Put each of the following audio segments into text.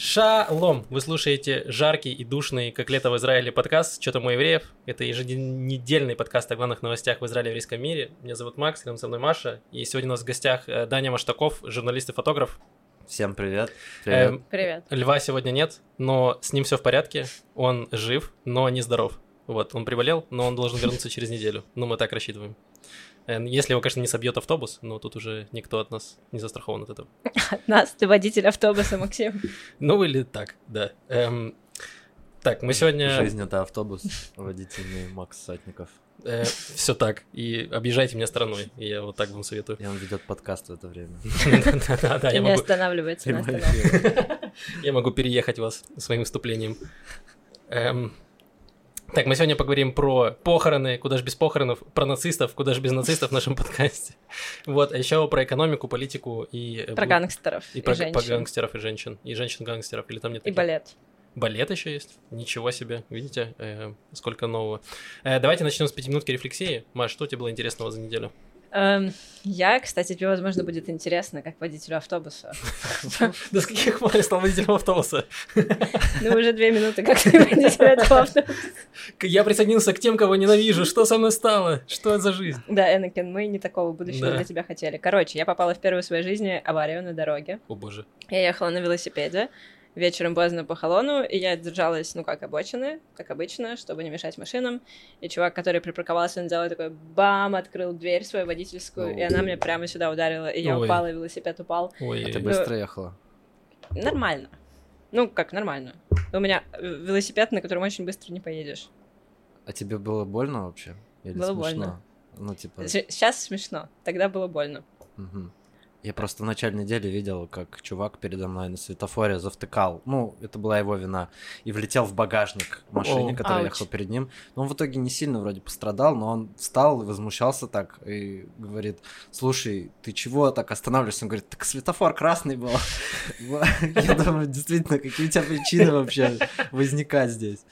Шалом! Вы слушаете жаркий и душный, как лето в Израиле, подкаст «Что там у евреев?». Это еженедельный подкаст о главных новостях в Израиле и еврейском мире. Меня зовут Макс, рядом со мной Маша. И сегодня у нас в гостях э, Даня Маштаков, журналист и фотограф. Всем привет. Привет. Эм, Привет. Льва сегодня нет, но с ним все в порядке. Он жив, но не здоров. Вот, он приболел, но он должен вернуться через неделю. Ну, мы так рассчитываем. Э, Если его, конечно, не собьет автобус, но тут уже никто от нас не застрахован от этого. От нас ты водитель автобуса, Максим. Ну или так, да. Эм, так, мы сегодня... Жизнь это автобус, водительный Макс Сатников. все так. И объезжайте меня стороной. И я вот так вам советую. И он ведет подкаст в это время. Да-да-да, не останавливается я могу переехать вас своим выступлением. Так, мы сегодня поговорим про похороны, куда же без похоронов, про нацистов, куда же без нацистов в нашем подкасте. Вот, а еще про экономику, политику и... э, Про гангстеров И и про, про женщин. гангстеров и женщин. И женщин-гангстеров. Или там нет И таких? балет. Балет еще есть. Ничего себе. Видите, э, сколько нового. Э, давайте начнем с пятиминутки рефлексии. Маш, что тебе было интересного за неделю? Эм, Я, кстати, тебе, возможно, будет интересно, как водителю автобуса. С каких пор я стал водителем автобуса? Ну, уже две минуты, как ты водитель этого автобуса. Я присоединился к тем, кого ненавижу. Что со мной стало? Что это за жизнь? Да, Энакин, мы не такого будущего для тебя хотели. Короче, я попала в первую в своей жизни аварию на дороге. О боже. Я ехала на велосипеде, вечером поздно по холону, и я держалась, ну, как обочины, как обычно, чтобы не мешать машинам. И чувак, который припарковался, он делал такой бам, открыл дверь свою водительскую, и она мне прямо сюда ударила, и я Ой. упала, и велосипед упал. Ой, А ты бы- быстро ехала? Нормально. Ну, как нормально. У меня велосипед, на котором очень быстро не поедешь. А тебе было больно вообще? Или Было смешно? больно. Ну, типа... Сейчас смешно, тогда было больно. мгм. Я просто в начале недели видел, как чувак передо мной на светофоре завтыкал. Ну, это была его вина. И влетел в багажник машине, О. которая Ауч. ехала перед ним. Но он в итоге не сильно вроде пострадал, но он встал и возмущался так. И говорит, слушай, ты чего так останавливаешься? Он говорит, так светофор красный был. Я думаю, действительно, какие у тебя причины вообще возникать здесь?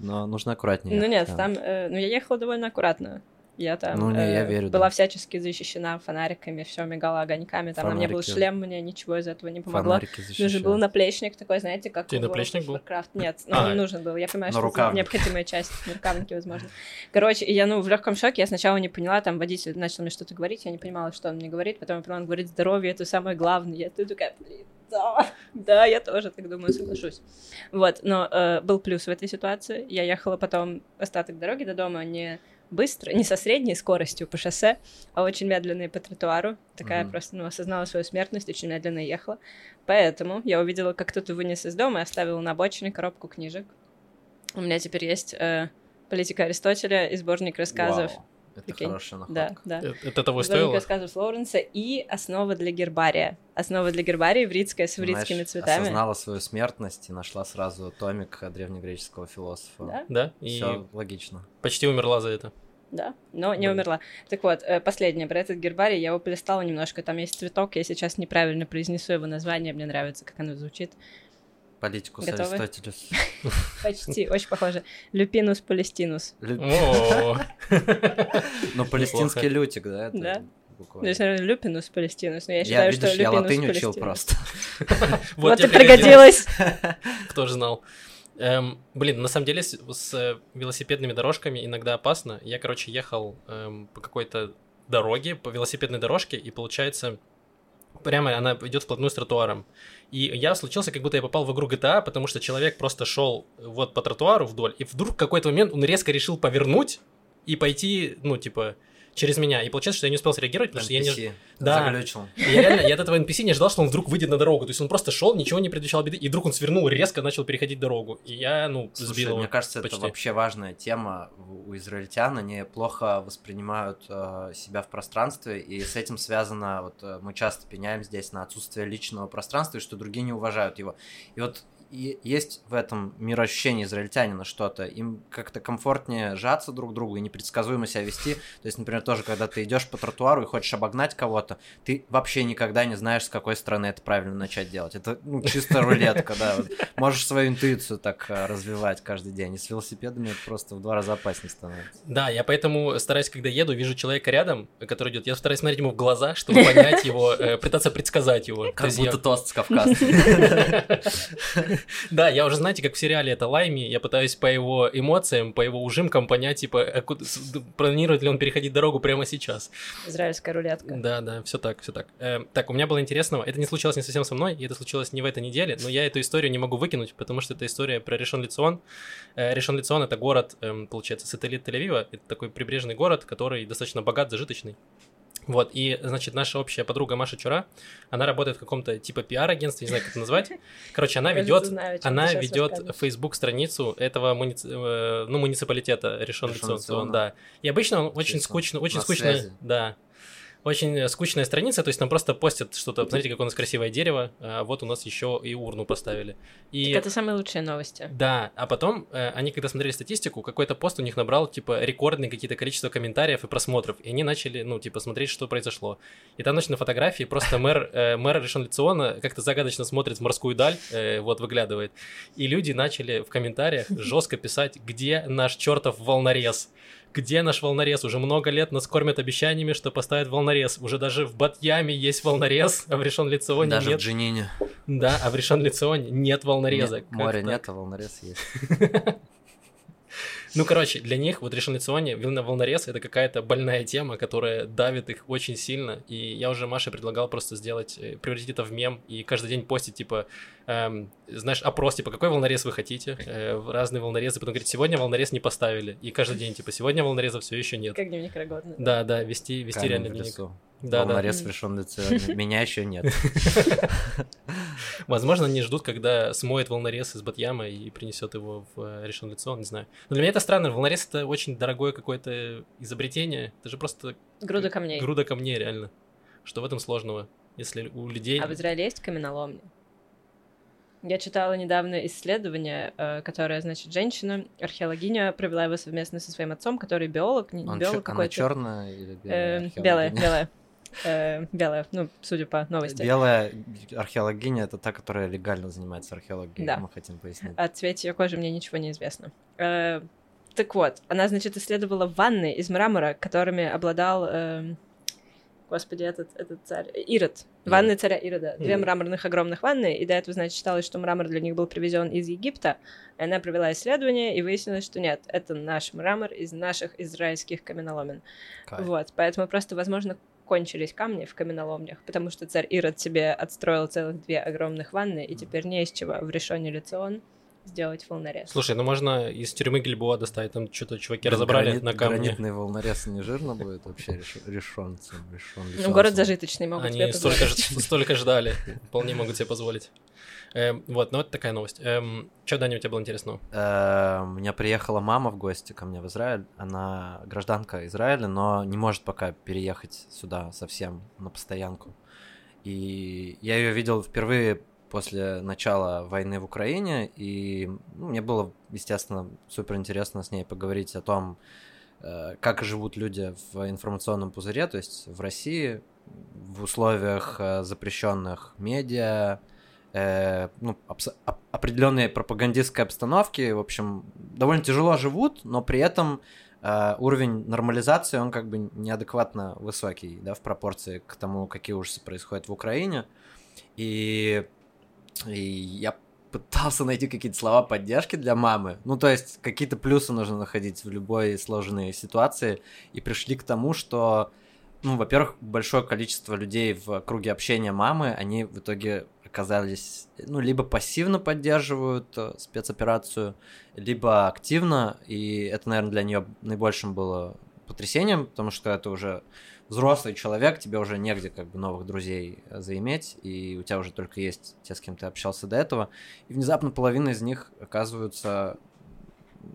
Но нужно аккуратнее. Ну нет, там, э, ну я ехала довольно аккуратно. Я там Ну, не, я э, верю, была да. всячески защищена фонариками, все мигало огоньками. Там на мне был Фонарики. шлем, мне ничего из этого не помогло. Фонарики Нужен защищают. был наплечник такой, знаете, как Тебе наплечник был? Warcraft. Нет, ну, А. он нужен был. Я понимаю, что это необходимая часть нарукавники, возможно. Короче, я, ну, в легком шоке. Я сначала не поняла, там водитель начал мне что-то говорить, я не понимала, что он мне говорит. Потом я поняла, он говорит, здоровье, это самое главное. Я тут такая, блин, да, да, я тоже так думаю, соглашусь. Вот, но э, был плюс в этой ситуации. Я ехала потом остаток дороги до дома не быстро, не со средней скоростью по шоссе, а очень медленно и по тротуару. Такая Мгм. просто, ну, осознала свою смертность, очень медленно ехала. Поэтому я увидела, как кто-то вынес из дома и оставил на обочине коробку книжек. У меня теперь есть э, политика Аристотеля и сборник рассказов. Вау, Это Прикинь. хорошая Да, находка. да. Это, это того Сборник стоило? рассказов Лоуренса и основа для гербария. Основа для гербария ивритская с ивритскими Знаешь, цветами. осознала свою смертность и нашла сразу томик древнегреческого философа. Да? Да? И Все логично. почти умерла за это. Да, но не Да. умерла. Так вот, э, последнее про этот гербарий. Я его полистала немножко. Там есть цветок. Я сейчас неправильно произнесу его название. Мне нравится, как оно звучит. Политику с Готовы? Аристотелес. Почти, очень похоже. Люпинус палестинус. Ну, палестинский лютик, да? Да. Ну, буквально. есть, наверное, люпинус палестинус. Но я Я, считаю, видишь, что я люпинус латынь учил палестинус. просто. Вот, тебе и пригодилось. Кто же знал? Эм, блин, на самом деле с, с, э, велосипедными дорожками иногда опасно. Я, короче, ехал эм, по какой-то дороге, по велосипедной дорожке, и получается, прямо она идет вплотную с тротуаром. И я случился, как будто я попал в игру GTA, потому что человек просто шел вот по тротуару вдоль, и вдруг в какой-то момент он резко решил повернуть и пойти, ну, типа, через меня. И получается, что я не успел среагировать, потому что я не... NPC Да. заглючил. Я реально, я от этого NPC не ожидал, что он вдруг выйдет на дорогу. То есть он просто шел, ничего не предвещал беды, и вдруг он свернул, резко начал переходить дорогу. И я, ну, Слушай, сбил мне кажется, почти. это вообще важная тема у израильтян. Они плохо воспринимают э, себя в пространстве, и с этим связано, вот э, мы часто пеняем здесь на отсутствие личного пространства, и что другие не уважают его. И вот есть в этом мироощущении израильтянина что-то. Им как-то комфортнее сжаться друг к другу и непредсказуемо себя вести. То есть, например, тоже, когда ты идешь по тротуару и хочешь обогнать кого-то, ты вообще никогда не знаешь, с какой стороны это правильно начать делать. Это ну, чисто рулетка, да. Вот. Можешь свою интуицию так а, развивать каждый день. И с велосипедами это просто в два раза опаснее становится. Да, я поэтому стараюсь, когда еду, вижу человека рядом, который идет, я стараюсь смотреть ему в глаза, чтобы понять его, э, пытаться предсказать его. Как будто тост с Кавказа. Да, я уже, знаете, как в сериале это Лайми, я пытаюсь по его эмоциям, по его ужимкам понять, типа, а планирует ли он переходить дорогу прямо сейчас. Израильская рулетка. Да, да, все так, все так. Э, так, у меня было интересного, это не случилось не совсем со мной, и это случилось не в этой неделе, но я эту историю не могу выкинуть, потому что это история про Решон Лицион. Э, Решон Лицион это город, эм, получается, сателлит Тель-Авива, это такой прибрежный город, который достаточно богат, зажиточный. Вот, и, значит, наша общая подруга Маша Чура, она работает в каком-то типа пиар-агентстве, не знаю, как это назвать. Короче, она ведет, она ведет Facebook страницу этого муници... Э, ну, муниципалитета Решен Лицон, да. И обычно он очень скучно, очень скучно, да, очень скучная страница, то есть там просто постят что-то, смотрите, какое у нас красивое дерево, а вот у нас еще и урну поставили. И... Так это самые лучшие новости. Да, а потом э, они, когда смотрели статистику, какой-то пост у них набрал, типа, рекордные какие-то количество комментариев и просмотров, и они начали, ну, типа, смотреть, что произошло. И там, значит, на фотографии просто мэр, э, мэр Решен Лициона как-то загадочно смотрит в морскую даль, э, вот, выглядывает, и люди начали в комментариях жестко писать, где наш чертов волнорез где наш волнорез? Уже много лет нас кормят обещаниями, что поставят волнорез. Уже даже в Батьяме есть волнорез, а в Решон Лицеоне даже нет. в Джинине. Да, а в Решон Лицеоне нет волнореза. Нет, моря нет, а волнорез есть. Ну, короче, для них вот решенляционе волнорез это какая-то больная тема, которая давит их очень сильно. И я уже Маше предлагал просто сделать, э, превратить это в мем и каждый день постить, типа, эм, знаешь, опрос, типа, какой волнорез вы хотите? Э, разные волнорезы. Потом говорить, сегодня волнорез не поставили. И каждый день, типа, сегодня волнореза все еще нет. Как дневник Рогозина. Да, да, вести, вести реально дневник. Да, Волнорез да. в решен лице. Меня еще нет. Возможно, они ждут, когда смоет волнорез из Батьяма и принесет его в э, решен лицо, не знаю. Но для меня это странно. Волнорез это очень дорогое какое-то изобретение. Это же просто... Груда камней. Груда камней, реально. Что в этом сложного? Если у людей... А в Израиле есть каменоломни? Я читала недавно исследование, э, которое, значит, женщина, археологиня, провела его совместно со своим отцом, который биолог, не Он биолог какой-то. Она черная или белая? Э, белая, белая. Э, белая, ну, судя по новости. Белая археологиня — это та, которая легально занимается археологией, да. мы хотим пояснить. О цвете ее кожи мне ничего не известно. Э, так вот, она, значит, исследовала ванны из мрамора, которыми обладал... Э, господи, этот, этот царь, Ирод, ванны царя Ирода, две мраморных огромных ванны, и до этого, значит, считалось, что мрамор для них был привезен из Египта, и она провела исследование, и выяснилось, что нет, это наш мрамор из наших израильских каменоломен. Кайф. Вот, поэтому просто, возможно, кончились камни в каменоломнях, потому что царь Ирод себе отстроил целых две огромных ванны, и теперь не из чего в решении Лицион сделать волнорез. Слушай, ну можно из тюрьмы Гильбоа достать, там что-то чуваки да, разобрали гранит, на камне. Гранитный волнорез не жирно будет вообще решен. Ну, город зажиточный, могут Они себе столько, столько ждали, вполне могут себе позволить. Эм, вот, ну это такая новость. Эм, что, Даня, у тебя было интересного? Э, у меня приехала мама в гости ко мне в Израиль. Она гражданка Израиля, но не может пока переехать сюда совсем на постоянку. И я ее видел впервые после начала войны в Украине, и ну, мне было, естественно, супер интересно с ней поговорить о том, э, как живут люди в информационном пузыре, то есть в России, в условиях э, запрещенных медиа, э, ну, определенные пропагандистской обстановки, в общем, довольно тяжело живут, но при этом э, уровень нормализации, он как бы неадекватно высокий, да, в пропорции к тому, какие ужасы происходят в Украине. И, и я пытался найти какие-то слова поддержки для мамы. Ну, то есть, какие-то плюсы нужно находить в любой сложной ситуации. И пришли к тому, что, ну, во-первых, большое количество людей в круге общения мамы, они в итоге оказались, ну, либо пассивно поддерживают э, спецоперацию, либо активно, и это, наверное, для нее наибольшим было потрясением, потому что это уже взрослый человек, тебе уже негде как бы новых друзей э, заиметь, и у тебя уже только есть те, с кем ты общался до этого, и внезапно половина из них оказываются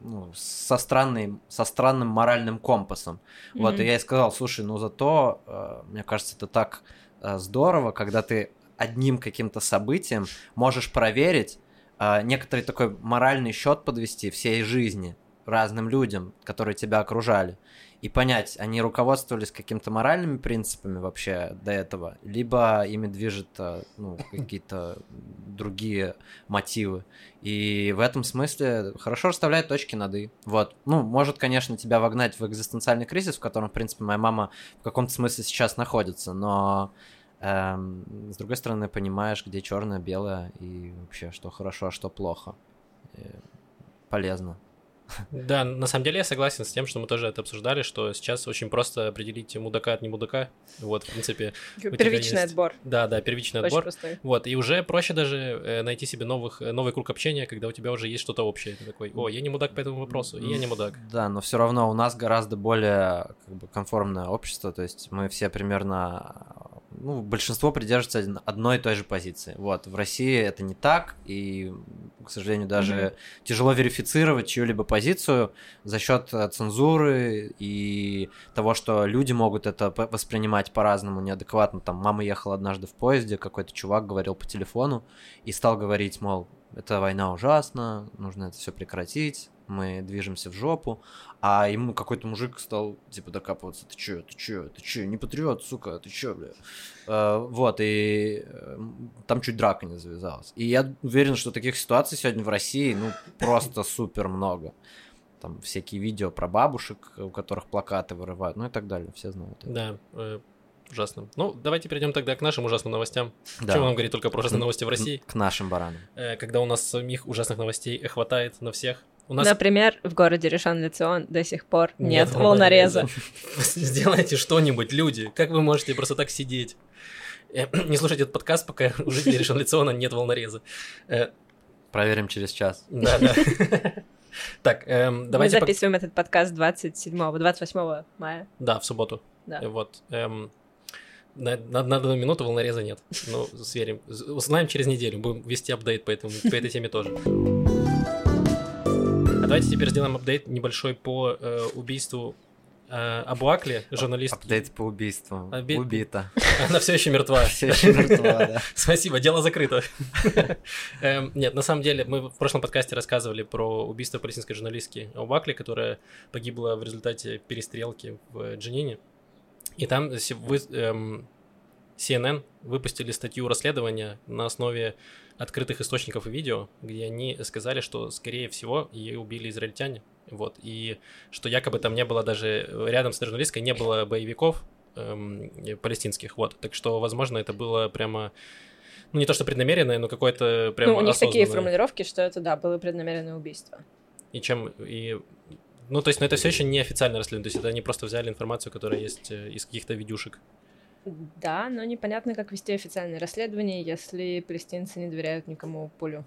ну, со, странной, со странным моральным компасом. Mm-hmm. Вот, и я ей сказал, слушай, ну зато, э, мне кажется, это так здорово, когда ты одним каким-то событием можешь проверить, а, некоторый такой моральный счет подвести всей жизни разным людям, которые тебя окружали, и понять, они руководствовались какими-то моральными принципами вообще до этого, либо ими движет а, ну, какие-то другие мотивы. И в этом смысле хорошо расставляет точки над «и». Вот. Ну, может, конечно, тебя вогнать в экзистенциальный кризис, в котором, в принципе, моя мама в каком-то смысле сейчас находится, но с другой стороны, понимаешь, где черное, белое и вообще, что хорошо, а что плохо. И полезно. Да, на самом деле я согласен с тем, что мы тоже это обсуждали, что сейчас очень просто определить мудака от не мудака. Вот, в принципе. Первичный есть... отбор. Да, да, первичный очень отбор. Простой. Вот, и уже проще даже э, найти себе новых, э, новый круг общения, когда у тебя уже есть что-то общее. Ты такой, о, я не мудак по этому вопросу, и я не мудак. Да, но все равно у нас гораздо более как бы, конформное общество, то есть мы все примерно ну, большинство придерживается одной и той же позиции. Вот, в России это не так, и, к сожалению, даже mm-hmm. тяжело верифицировать чью-либо позицию за счет э, цензуры и того, что люди могут это воспринимать по-разному, неадекватно. Там мама ехала однажды в поезде, какой-то чувак говорил по телефону и стал говорить, мол, эта война ужасна, нужно это все прекратить, мы движемся в жопу, а ему какой-то мужик стал, типа, докапываться, ты чё, ты чё, ты чё, не патриот, сука, ты чё, бля. Uh, вот, и э, там чуть драка не завязалась. И я уверен, что таких ситуаций сегодня в России, ну, просто супер много. Там всякие видео про бабушек, у которых плакаты вырывают, ну и так далее, все знают. Да, ужасно. Ну, давайте перейдем тогда к нашим ужасным новостям. Да. Чем нам говорить только про ужасные новости в России? К нашим баранам. Э, когда у нас самих ужасных новостей хватает на всех. У нас... Например, в городе Решан-Лицион до сих пор нет, нет волнореза. Сделайте что-нибудь, люди. Как вы можете просто так сидеть? Э, не слушайте этот подкаст, пока у жителей Решан-Лициона нет волнореза. Э, Проверим через час. Да, да. Так, эм, давайте... Мы записываем этот подкаст 27 28 мая. Да, в субботу. Да. Вот. Эм, на, на, на данную минуту волнореза нет. Ну, сверим. Узнаем через неделю. Будем вести апдейт по, этому, по этой теме тоже. А давайте теперь сделаем апдейт небольшой по э, убийству э, Абуакли, журналист. Апдейт по убийству. Оби... Убита. Она все еще мертва. Все еще мертва, да. Спасибо, дело закрыто. Эм, нет, на самом деле, мы в прошлом подкасте рассказывали про убийство палестинской журналистки Абуакли, которая погибла в результате перестрелки в Джинине. И там вы, эм, CNN выпустили статью расследования на основе открытых источников и видео, где они сказали, что, скорее всего, ее убили израильтяне. Вот, и что якобы там не было даже, рядом с журналисткой не было боевиков эм, палестинских, вот. Так что, возможно, это было прямо ну, не то, что преднамеренное, но какое-то прямо Ну, у них такие формулировки, что это, да, было преднамеренное убийство. И чем, и ну, то есть, но это все еще не официальное расследование, то есть это они просто взяли информацию, которая есть э, из каких-то видюшек. Да, но непонятно, как вести официальное расследование, если палестинцы не доверяют никому полю.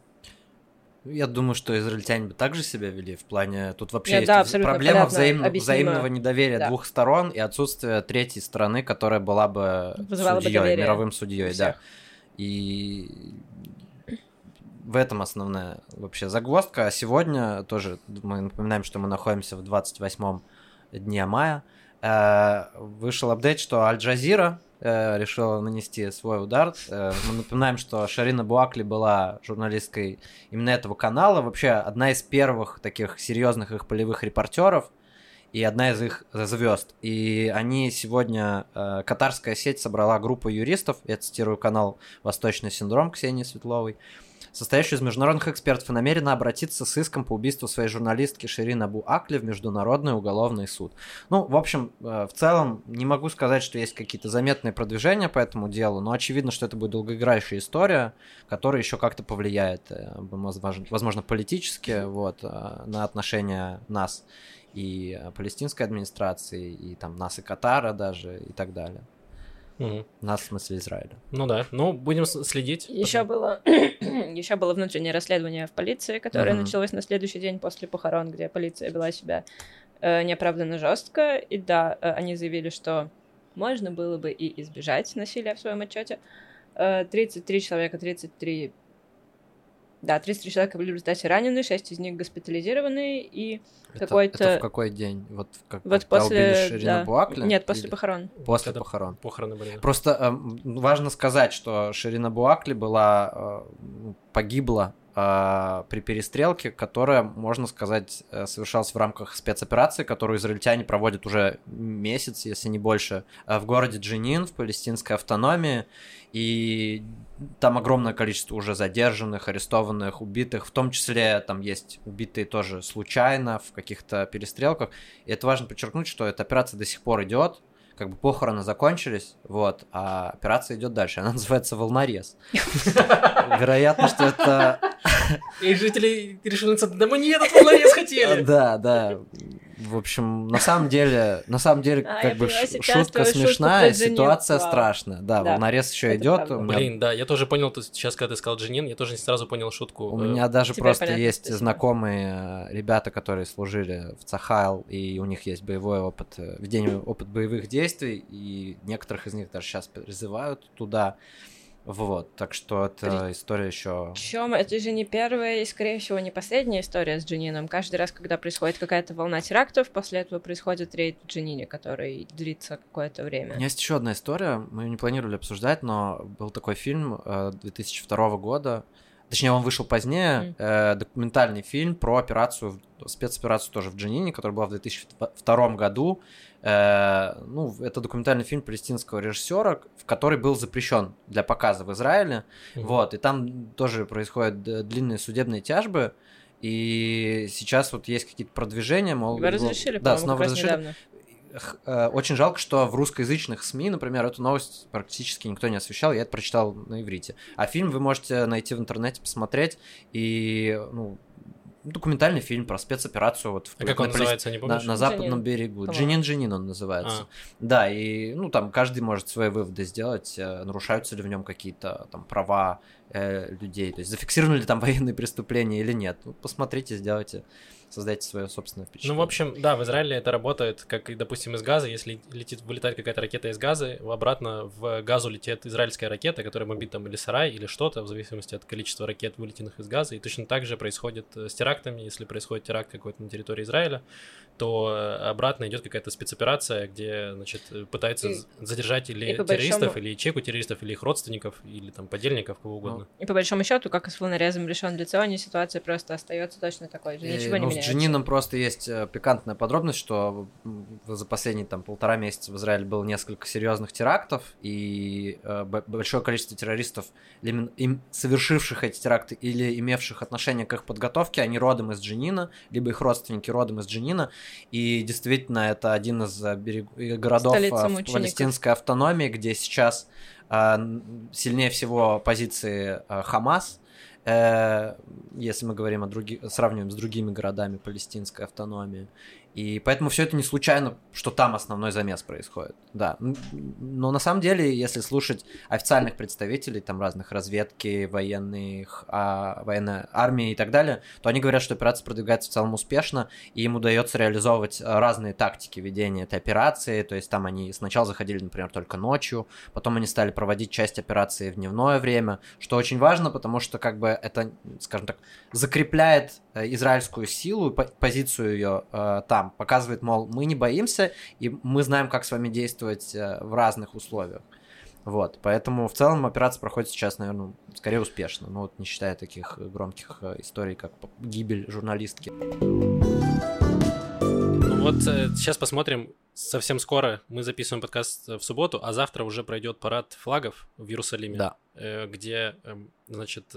Я думаю, что израильтяне бы также себя вели в плане... Тут вообще Нет, есть да, проблема взаим... взаимного недоверия да. двух сторон и отсутствие третьей стороны, которая была бы судьей, мировым судьей, да. И в этом основная вообще загвоздка. А сегодня тоже мы напоминаем, что мы находимся в 28 дне мая. Э, вышел апдейт, что Аль-Джазира э, решила нанести свой удар. Э, мы напоминаем, что Шарина Буакли была журналисткой именно этого канала. Вообще одна из первых таких серьезных их полевых репортеров и одна из их звезд. И они сегодня, э, катарская сеть собрала группу юристов, я цитирую канал «Восточный синдром» Ксении Светловой, состоящую из международных экспертов, и намерена обратиться с иском по убийству своей журналистки Ширин Абу Акли в Международный уголовный суд. Ну, в общем, э, в целом, не могу сказать, что есть какие-то заметные продвижения по этому делу, но очевидно, что это будет долгоиграющая история, которая еще как-то повлияет, э, возможно, политически, вот, э, на отношения нас и палестинской администрации, и там нас и Катара даже, и так далее. Угу. Нас, в смысле, Израиля. Ну да, ну будем следить. Еще было, еще было внутреннее расследование в полиции, которое угу. началось на следующий день после похорон, где полиция вела себя э, неоправданно жестко. И да, э, они заявили, что можно было бы и избежать насилия в своем отчете. Э, 33 человека, 33 да, 33 человека были в результате ранены, 6 из них госпитализированы, и какой-то... Это в какой день? Вот, как, вот после... Да. Буакли? Нет, после или... похорон. После Когда похорон. Похороны были. Просто э, важно сказать, что Ширина Буакли была, э, погибла э, при перестрелке, которая, можно сказать, э, совершалась в рамках спецоперации, которую израильтяне проводят уже месяц, если не больше, э, в городе Джинин, в палестинской автономии. И там огромное количество уже задержанных, арестованных, убитых, в том числе там есть убитые тоже случайно в каких-то перестрелках. И это важно подчеркнуть, что эта операция до сих пор идет, как бы похороны закончились, вот, а операция идет дальше. Она называется волнорез. Вероятно, что это... И жители решили, да мы не этот волнорез хотели. Да, да. В общем, на самом деле, на самом деле, А, как бы поняла, шутка смешная, ситуация Вау. страшная. Да, Да, волнорез еще идет. меня Блин, да, я тоже понял, то есть сейчас, когда ты сказал Джинин, я тоже не сразу понял шутку. У Э, меня даже Теперь просто понятно, есть знакомые э, ребята, которые служили в Цахайл, и у них есть боевой опыт, э, ведение опыт боевых действий, и некоторых из них даже сейчас призывают туда. Вот, так что это история еще. Причем это же не первая и, скорее всего, не последняя история с Джинином. Каждый раз, когда происходит какая-то волна терактов, после этого происходит рейд в Джинине, который длится какое-то У время. меня есть еще одна история, мы ее не планировали обсуждать, но был такой фильм э, 2002 года, точнее он вышел позднее, э, документальный фильм про операцию, спецоперацию тоже в Джанине, которая была в 2002 году. Э, ну, это документальный фильм палестинского режиссера, в который был запрещен для показа в Израиле. Мгм. Вот, и там тоже происходят д- длинные судебные тяжбы. И сейчас вот есть какие-то продвижения, мол, Его его- разрешили, да, снова разрешили. недавно. Э, Очень жалко, что в русскоязычных СМИ, например, эту новость практически никто не освещал, я это прочитал на иврите. А фильм вы можете найти в интернете, посмотреть, и, ну, документальный фильм про спецоперацию вот в А как на он Палес- называется, не на, помнишь? на западном Джинин, берегу. Джинин Джинин он называется. А. Да, и ну там каждый может свои выводы сделать, э, нарушаются ли в нем какие-то там права э, людей, то есть зафиксированы ли там военные преступления или нет. Ну, посмотрите, сделайте, создайте свое собственное Ну, впечатление. в общем, да, в Израиле это работает, как, и, допустим, из газа. Если летит, вылетает какая-то ракета из газа, обратно в газу летит израильская ракета, которая бомбит там или сарай, или что-то, в зависимости от количества ракет, вылетенных из газа. И точно так же происходит э, с терактами. Если происходит теракт какой-то на территории Израиля, то э, обратно идет какая-то спецоперация, где, значит, э, пытаются И- задержать или и террористов, большому- или ячейку террористов, или их родственников, или там подельников, кого угодно. И по большому счету, как и с волнорезом решен Лицеоне, ситуация просто остается точно такой же. И, Ничего не ну, меняется. С Джинином просто есть э, пикантная подробность, что за последние там полтора месяца в Израиле было несколько серьезных терактов, и э, большое количество террористов, им совершивших эти теракты или имевших отношение к их подготовке, они родом из Джинина, либо их родственники родом из Джинина, и действительно это один из э, берег- городов в палестинской автономии, где сейчас сильнее всего позиции Хамас, если мы говорим о других, сравниваем с другими городами палестинской автономии. И поэтому все это не случайно, что там основной замес происходит. Да. Но на самом деле, если слушать официальных представителей, там разных разведки, военных, а, военной армии и так далее, то они говорят, что операция продвигается в целом успешно, и им удается реализовывать разные тактики ведения этой операции. То есть там они сначала заходили, например, только ночью, потом они стали проводить часть операции в дневное время, что очень важно, потому что как бы это, скажем так, закрепляет э, израильскую силу, по- позицию ее э, там, показывает, мол, мы не боимся, и мы знаем, как с вами действовать э, в разных условиях. Вот, поэтому в целом операция проходит сейчас, наверное, скорее успешно, ну вот не считая таких громких э, историй, как гибель журналистки. Ну вот э, сейчас посмотрим. Совсем скоро мы записываем подкаст в субботу, а завтра уже пройдет парад флагов в Иерусалиме, Да. где, эм, значит,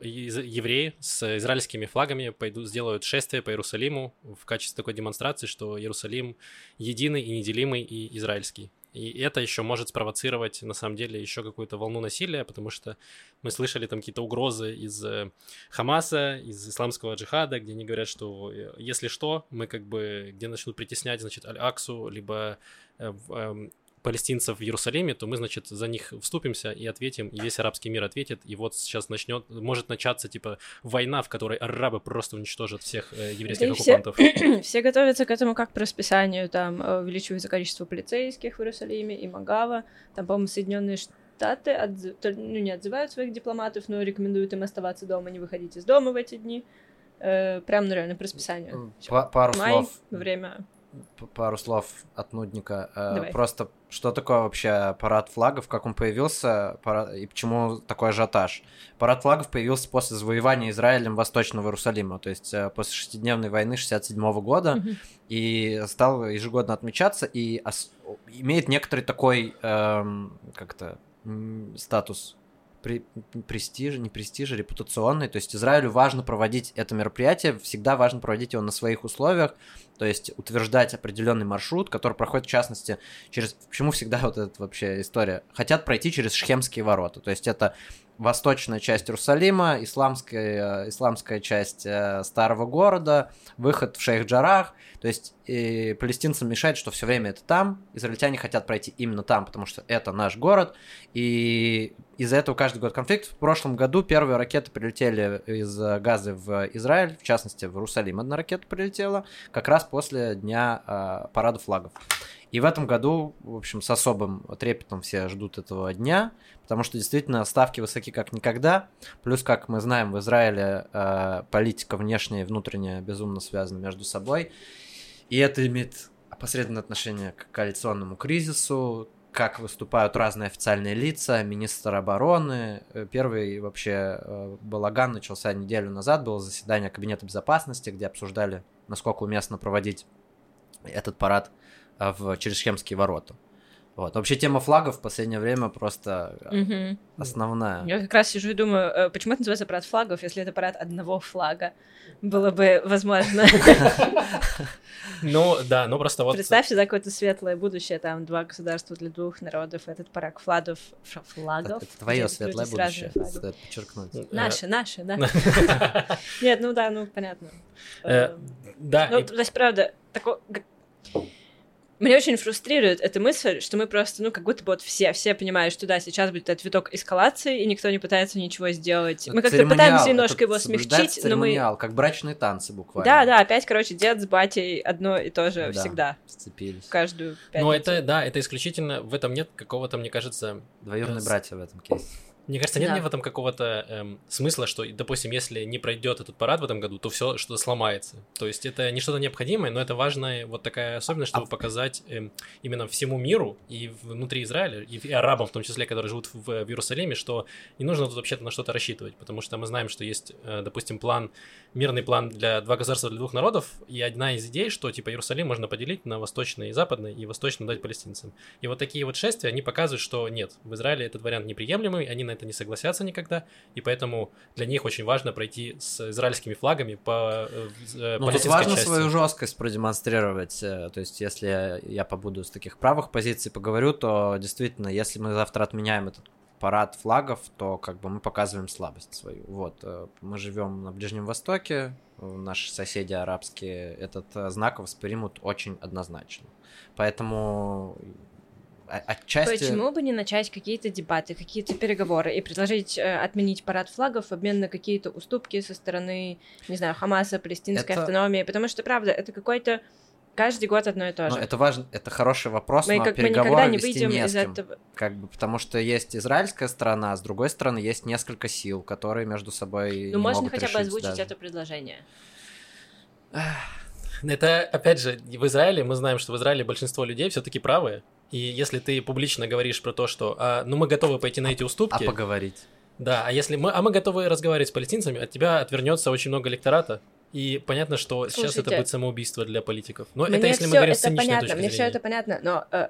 евреи с израильскими флагами пойдут, сделают шествие по Иерусалиму в качестве такой демонстрации, что Иерусалим единый и неделимый и израильский. И это еще может спровоцировать, на самом деле, еще какую-то волну насилия, потому что мы слышали там какие-то угрозы из э, Хамаса, из исламского джихада, где они говорят, что э, если что, мы как бы, где начнут притеснять, значит, Аль-Аксу, либо э, эм, палестинцев в Иерусалиме, то мы, значит, за них вступимся и ответим, и весь арабский мир ответит, и вот сейчас начнет, может начаться, типа, война, в которой арабы просто уничтожат всех э, еврейских Да и все- оккупантов. Все готовятся к этому как по расписанию, там э, увеличивается количество полицейских в Иерусалиме и Магава, там, по-моему, Соединенные Штаты отзы- то- ну, не отзывают своих дипломатов, но рекомендуют им оставаться дома, не выходить из дома в эти дни. Э, прям, ну, реально, по расписанию. Па- пару Май, слов время пару слов от нудника. Э, Давай. Просто что такое вообще парад флагов, как он появился пара- и почему такой ажиотаж? Парад флагов появился после завоевания Израилем Восточного Иерусалима, то есть э, после шестидневной войны 67 года, Мгм. и стал ежегодно отмечаться, и ос- имеет некоторый такой, эм, как-то, статус при, престиж, не престиж, репутационный. То есть Израилю важно проводить это мероприятие, всегда важно проводить его на своих условиях, то есть утверждать определенный маршрут, который проходит, в частности, через... Почему всегда вот эта вообще история? Хотят пройти через Шхемские ворота. То есть это восточная часть Иерусалима, исламская, э, исламская часть э, старого города, выход в Шейх-Джарах. То есть и палестинцам мешает, что все время это там. Израильтяне хотят пройти именно там, потому что это наш город. И из-за этого каждый год конфликт. В прошлом году первые ракеты прилетели из Газы в Израиль, в частности, в Иерусалим одна ракета прилетела, как раз после дня э, парада флагов. И в этом году, в общем, с особым трепетом все ждут этого дня, потому что действительно ставки высоки как никогда. Плюс, как мы знаем, в Израиле э, политика внешняя и внутренняя безумно связаны между собой. И это имеет опосредованное отношение к коалиционному кризису, как выступают разные официальные лица, министр обороны. Э, Первый вообще э, балаган начался неделю назад, было заседание Кабинета безопасности, где обсуждали, насколько уместно проводить этот парад в через Шхемские ворота. Вот. Вообще тема флагов в последнее время просто Мгм. основная. Я как раз сижу и думаю, э, почему это называется парад флагов, если это парад одного флага? Было бы возможно. Ну, да, ну просто вот... Представьте, да, какое-то светлое будущее, там два государства для двух народов, этот парад флагов, флагов. Это твое светлое будущее, стоит подчеркнуть. э, Наши, наши, да. Нет, ну да, ну понятно. Да, Ну, то есть, правда, тако... Меня очень фрустрирует эта мысль, что мы просто, ну, как будто бы вот все, все понимают, что да, сейчас будет этот виток эскалации, и никто не пытается ничего сделать. Мы как-то пытаемся немножко его смягчить, но мы... как брачные танцы буквально. Да, да, опять, короче, дед с батей одно и то же Да. всегда, Сцепились. каждую пятницу. Ну, это, да, это исключительно, в этом нет какого-то, мне кажется, Двоюродные братья в этом кейсе. Мне кажется, нет Да. в этом какого-то эм, смысла, что, допустим, если не пройдет этот парад в этом году, то все что-то сломается. То есть это не что-то необходимое, но это важная вот такая особенность, чтобы А- показать эм, именно всему миру и внутри Израиля, и, и арабам в том числе, которые живут в, в Иерусалиме, что не нужно тут вообще-то на что-то рассчитывать, потому что мы знаем, что есть, э, допустим, план, мирный план для два государства для двух народов, и одна из идей, что типа Иерусалим можно поделить на восточный и западный, и восточный дать палестинцам. И вот такие вот шествия, они показывают, что нет, в Израиле этот вариант неприемлемый, они на это не согласятся никогда, и поэтому для них очень важно пройти с израильскими флагами по э, э, Ну, тут важно части. свою жесткость продемонстрировать. э, То есть, если я побуду с таких правых позиций поговорю, то действительно, если мы завтра отменяем этот парад флагов, то как бы мы показываем слабость свою. Вот, э, мы живем на Ближнем Востоке, наши соседи арабские этот знак воспримут очень однозначно. Поэтому отчасти... Почему бы не начать какие-то дебаты, какие-то переговоры и предложить э, отменить парад флагов в обмен на какие-то уступки со стороны, не знаю, Хамаса, палестинской Это- автономии? Потому что, правда, это какой-то каждый год одно и то же. это важно, это хороший вопрос, мы но как переговоры никогда не вести выйдем не из с кем. этого. Как бы, потому что есть израильская сторона, а с другой стороны есть несколько сил, которые между собой не Ну, можно могут хотя бы озвучить даже. это предложение. Это, опять же, в Израиле, мы знаем, что в Израиле большинство людей все-таки правые. И если ты публично говоришь про то, что а, ну мы готовы пойти на эти А уступки, поговорить? да, а если мы, а мы готовы разговаривать с палестинцами, от тебя отвернется очень много электората. И понятно, что сейчас это Слушайте, будет самоубийство для политиков. Но это если мы говорим с это понятно, точки мне все зрения. это понятно, но э,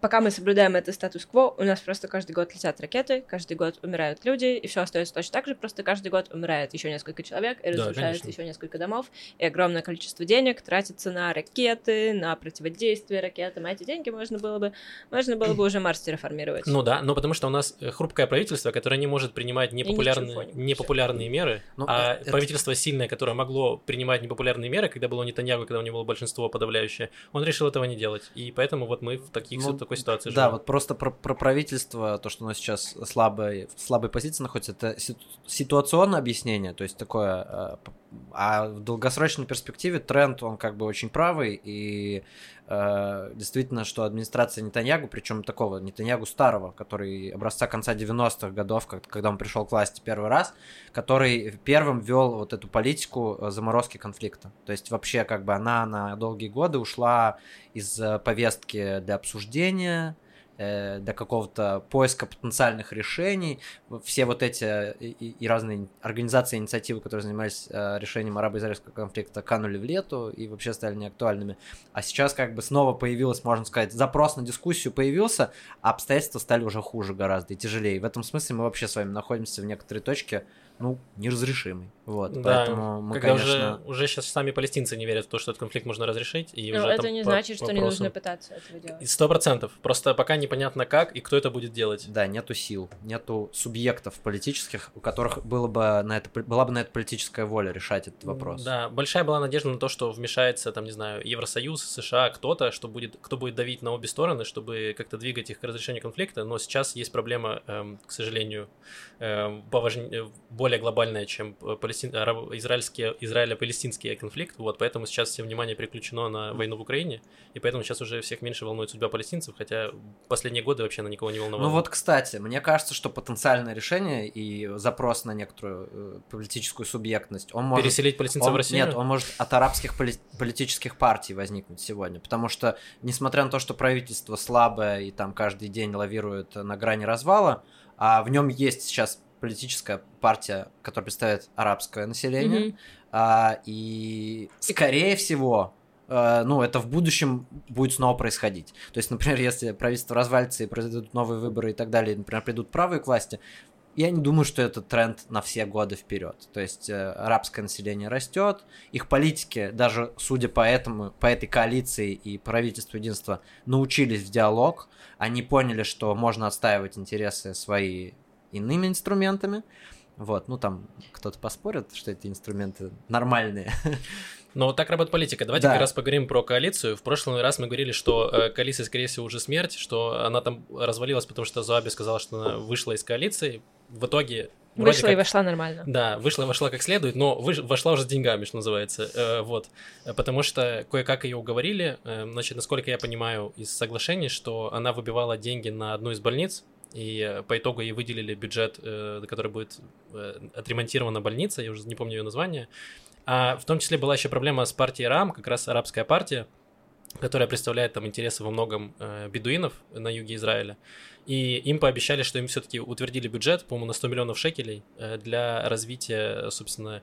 пока мы соблюдаем это статус-кво, у нас просто каждый год летят ракеты, каждый год умирают люди, и все остается точно так же, просто каждый год умирает еще несколько человек, и Да, еще несколько домов, и огромное количество денег тратится на ракеты, на противодействие ракетам, а эти деньги можно было бы, можно было бы уже Марс терраформировать. Ну да, но потому что у нас э, хрупкое правительство, которое не может принимать непопулярные, непопулярные меры, Ну, а это- правительство сильное, которое могло принимать непопулярные меры, когда было Нетаньягу, когда у него было большинство подавляющее, он решил этого не делать. И поэтому вот мы в таких, Ну, в такой ситуации Да, живем. вот просто про, про правительство, то, что оно сейчас слабой, в слабой позиции находится, это си- ситуационное объяснение, то есть такое э, а в долгосрочной перспективе тренд, он как бы очень правый, и действительно, что администрация Нетаньягу, причем такого Нетаньягу старого, который образца конца 90-х годов, когда он пришел к власти первый раз, который первым ввел вот эту политику э, заморозки конфликта. То есть вообще как бы она на долгие годы ушла из э, повестки для обсуждения, э, для какого-то поиска потенциальных решений. Все вот эти и, и разные организации, инициативы, которые занимались э, решением арабо-израильского конфликта, канули в лету и вообще стали неактуальными. А сейчас как бы снова появилось, можно сказать, запрос на дискуссию появился, а обстоятельства стали уже хуже гораздо и тяжелее. В этом смысле мы вообще с вами находимся в некоторой точке, ну, неразрешимый. Вот, Да, поэтому мы, Когда конечно... уже, уже сейчас сами палестинцы не верят в то, что этот конфликт можно разрешить. И Но уже это не по значит, что не вопросу- нужно пытаться этого делать. Сто процентов. Просто пока непонятно как и кто это будет делать. Да, нету сил, нету субъектов политических, у которых было бы на это, была бы на это политическая воля решать этот вопрос. Да, большая была надежда на то, что вмешается, там, не знаю, Евросоюз, США, кто-то, что будет, кто будет давить на обе стороны, чтобы как-то двигать их к разрешению конфликта. Но сейчас есть проблема, эм, к сожалению, эм, поважн- э, более глобальная, чем э, палестин... арабо- израильские... израило-палестинский конфликт. Вот, поэтому сейчас все внимание переключено на войну в Украине, и поэтому сейчас уже всех меньше волнует судьба палестинцев, хотя последние годы вообще на никого не волновало. Ну вот, кстати, мне кажется, что потенциальное решение и запрос на некоторую э, политическую субъектность, он может... Переселить палестинцев он- в Россию? Нет, он может от арабских поли- политических партий возникнуть сегодня, потому что, несмотря на то, что правительство слабое и там каждый день лавирует на грани развала, а в нем есть сейчас политическая партия, которая представляет арабское население, Мгм. а, и скорее всего, э, ну, это в будущем будет снова происходить. То есть, например, если правительство развалится и произойдут новые выборы и так далее, например, придут правые к власти, я не думаю, что это тренд на все годы вперед. То есть э, арабское население растет, их политики, даже судя по этому, по этой коалиции и правительству единства, научились в диалог. Они поняли, что можно отстаивать интересы свои иными инструментами. Вот, ну там кто-то поспорит, что эти инструменты нормальные. Но вот так работает политика. Давайте Да. как раз поговорим про коалицию. В прошлый раз мы говорили, что э, коалиция, скорее всего, уже смерть, что она там развалилась, потому что Зуаби сказала, что она вышла из коалиции. В итоге... вроде Вышла и как- вошла нормально. Да, вышла, вошла как следует, но выш- вошла уже с деньгами, что называется. Э, вот. Потому что кое-как ее уговорили. Э, значит, насколько я понимаю из соглашений, что она выбивала деньги на одну из больниц, и э, по итогу ей выделили бюджет, э, который будет э, отремонтирована больница, я уже не помню ее название. А в том числе была еще проблема с партией РАМ, как раз арабская партия, которая представляет там интересы во многом э, бедуинов на юге Израиля. И им пообещали, что им все-таки утвердили бюджет, по-моему, на 100 миллионов шекелей э, для развития, собственно,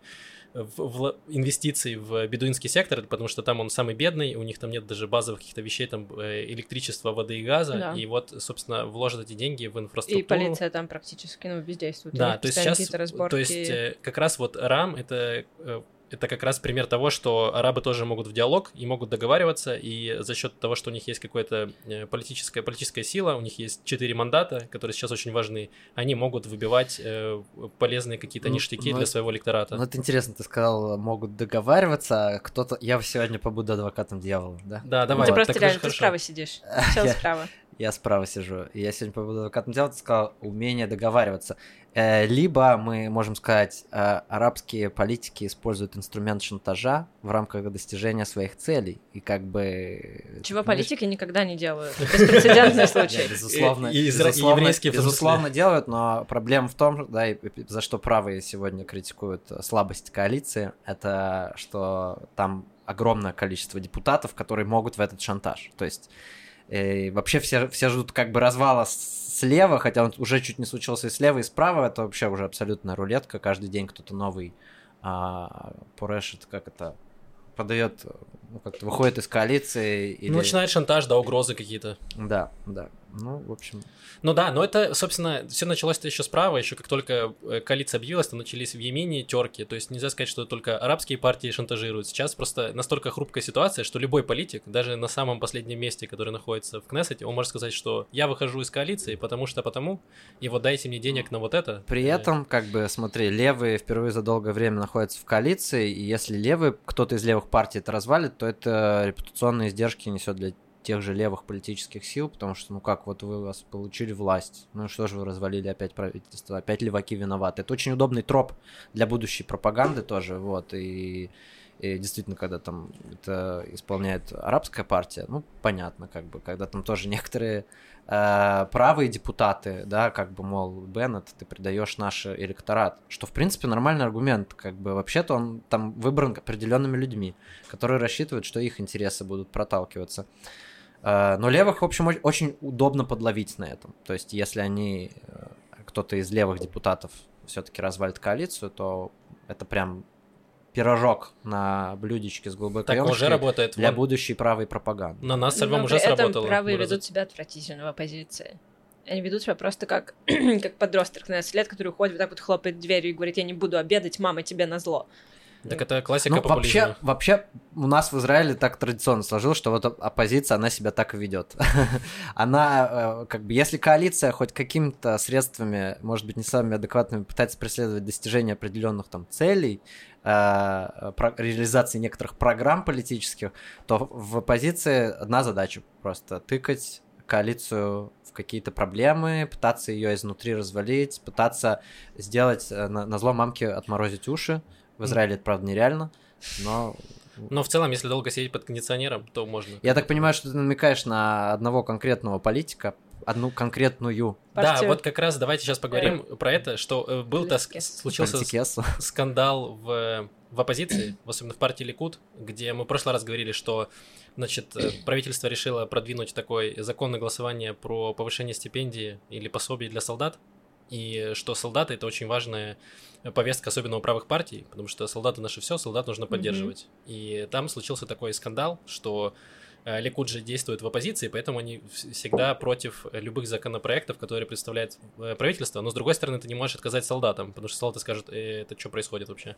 в, в- инвестиций в бедуинский сектор, потому что там он самый бедный, у них там нет даже базовых каких-то вещей, там э, электричества, воды и газа, Да. и вот, собственно, вложат эти деньги в инфраструктуру. И полиция там практически, ну, бездействует. Да, то есть сейчас, то есть э, как раз вот РАМ это э, это как раз пример того, что арабы тоже могут в диалог и могут договариваться, и за счет того, что у них есть какая-то э, политическая, политическая сила, у них есть четыре мандата, которые сейчас очень важны, они могут выбивать э, полезные какие-то Ну, ништяки ну, для своего электората. Ну, это интересно, ты сказал, могут договариваться, а кто-то... Я сегодня побуду адвокатом дьявола, да? Да, Ну, давай, ты так просто реально, ты хорошо. справа сидишь. Сел Я- справа. Я справа сижу. И я сегодня побуду адвокатом дьявола, ты сказал, умение договариваться. Э, Либо мы можем сказать, э, арабские политики используют инструмент шантажа в рамках достижения своих целей. И как бы... Чего политики никогда не делают. Беспрецедентный случай. безусловно, И- безусловно, делают, но проблема в том, да, и за что правые сегодня критикуют слабость коалиции, это что там огромное количество депутатов, которые могут в этот шантаж. То есть э, вообще все, все ждут как бы развала слева, хотя он уже чуть не случился и слева, и справа. Это вообще уже абсолютная рулетка. Каждый день кто-то новый а, порешит, как это подает, ну, как-то выходит из коалиции. Или... Начинает шантаж, да, угрозы какие-то. Да, да. Ну, в общем, Ну да, но это, собственно, все началось-то еще справа, еще как только э, коалиция объявилась, то начались в Йемене терки. То есть нельзя сказать, что только арабские партии шантажируют. Сейчас просто настолько хрупкая ситуация, что любой политик, даже на самом последнем месте, который находится в Кнессете, он может сказать, что я выхожу из коалиции, потому что потому, и вот дайте мне денег на вот это. При Э, этом, как бы, смотри, левые впервые за долгое время находятся в коалиции, и если левые, кто-то из левых партий это развалит, то это репутационные издержки несет для тех же левых политических сил, потому что, ну как, вот вы вас получили власть, ну что же вы развалили опять правительство, опять леваки виноваты. Это очень удобный троп для будущей пропаганды тоже, вот, и и действительно, когда там это исполняет арабская партия, ну, понятно, как бы, когда там тоже некоторые э, правые депутаты, да, как бы, мол, Беннет, ты предаешь наш электорат, что, в принципе, нормальный аргумент, как бы, вообще-то он там выбран определенными людьми, которые рассчитывают, что их интересы будут проталкиваться. Э, но левых, в общем, очень удобно подловить на этом. То есть, если они, э, кто-то из левых депутатов все-таки развалит коалицию, то это прям пирожок на блюдечке с глубокой Так уже работает. Для будущей правой пропаганды. На нас с Львом Но уже при этом сработало. правые Выразить. ведут себя отвратительно в оппозиции. Они ведут себя просто как, как подросток 13 лет, который уходит, вот так вот хлопает дверью и говорит, я не буду обедать, мама, тебе назло. Так это классика Ну, популизма. вообще, вообще, у нас в Израиле так традиционно сложилось, что вот оп- оппозиция, она себя так и ведет. она, э, как бы, если коалиция хоть какими-то средствами, может быть, не самыми адекватными, пытается преследовать достижение определенных там целей, э, реализации некоторых программ политических, то в оппозиции одна задача просто тыкать коалицию в какие-то проблемы, пытаться ее изнутри развалить, пытаться сделать э, на, на зло мамке отморозить уши. В Израиле это, правда, нереально, но... Но в целом, если долго сидеть под кондиционером, то можно. Я так понимаю, что ты намекаешь на одного конкретного политика, одну конкретную Да, Партию- вот как раз давайте сейчас поговорим про это, что э, был-то с- Политикес. случился с- политикессу. скандал в, в оппозиции, особенно в партии Ликуд, где мы в прошлый раз говорили, что значит, э, правительство решило продвинуть такой закон на голосование про повышение стипендии или пособий для солдат, и что солдаты это очень важная повестка, особенно у правых партий, потому что солдаты наше все, солдат нужно поддерживать. И там случился такой скандал, что э, Ликуд же действует в оппозиции, поэтому они вс- всегда против любых законопроектов, которые представляет э, правительство. Но с другой стороны, ты не можешь отказать солдатам, потому что солдаты скажут, «Э, это что происходит вообще?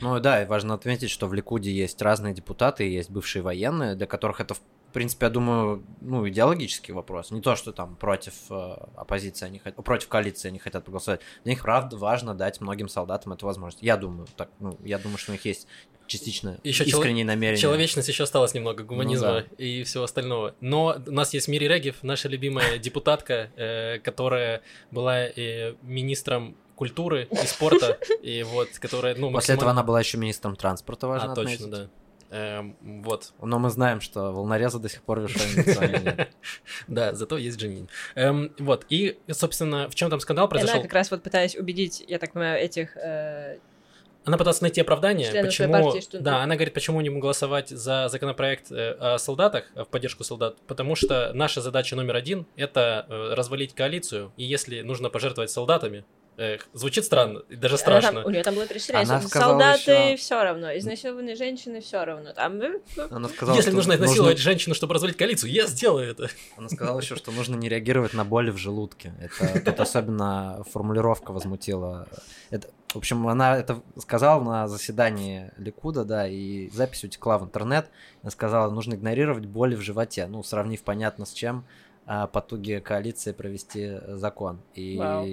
Ну да, и важно отметить, что в Ликуде есть разные депутаты, есть бывшие военные, для которых это, в принципе, я думаю, ну, идеологический вопрос. Не то, что там против э, оппозиции они хотят, против коалиции они хотят проголосовать. Для них, правда, важно дать многим солдатам эту возможность. Я думаю, так, ну, я думаю, что у них есть частично чело- искренние намерения. Человечность еще осталось немного, гуманизма Ну да. и всего остального. Но у нас есть Мири Регев, наша любимая депутатка, э, которая была э, министром культуры и спорта, и вот, которая, ну, После этого она была еще министром транспорта, важно А, точно, да. Эм, вот, Но мы знаем, что волнореза до сих пор нет. да, зато есть Джанин. Эм, вот, и, собственно, в чем там скандал произошел? Она как раз вот пытаясь убедить, я так понимаю, этих... э, Она пыталась найти оправдание, почему... партии, что- Да, она говорит, почему не голосовать за законопроект э, о солдатах, э, в поддержку солдат, потому что наша задача номер один — это развалить коалицию, и если нужно пожертвовать солдатами, эх, звучит странно, даже она страшно. там- у нее там было Она сказала солдаты ещё- все равно, изнасилованные женщины все равно. Там... э, э, Она сказала, Если что нужно изнасиловать женщину, чтобы развалить коалицию, я сделаю это. Она сказала еще, что нужно не реагировать на боли в желудке. Это тут особенно формулировка возмутила. Это, в общем, она это сказала на заседании Ликуда, да, и запись утекла в интернет. Она сказала, нужно игнорировать боли в животе. Ну, сравнив понятно с чем, а, потуги коалиции провести закон. И Вау.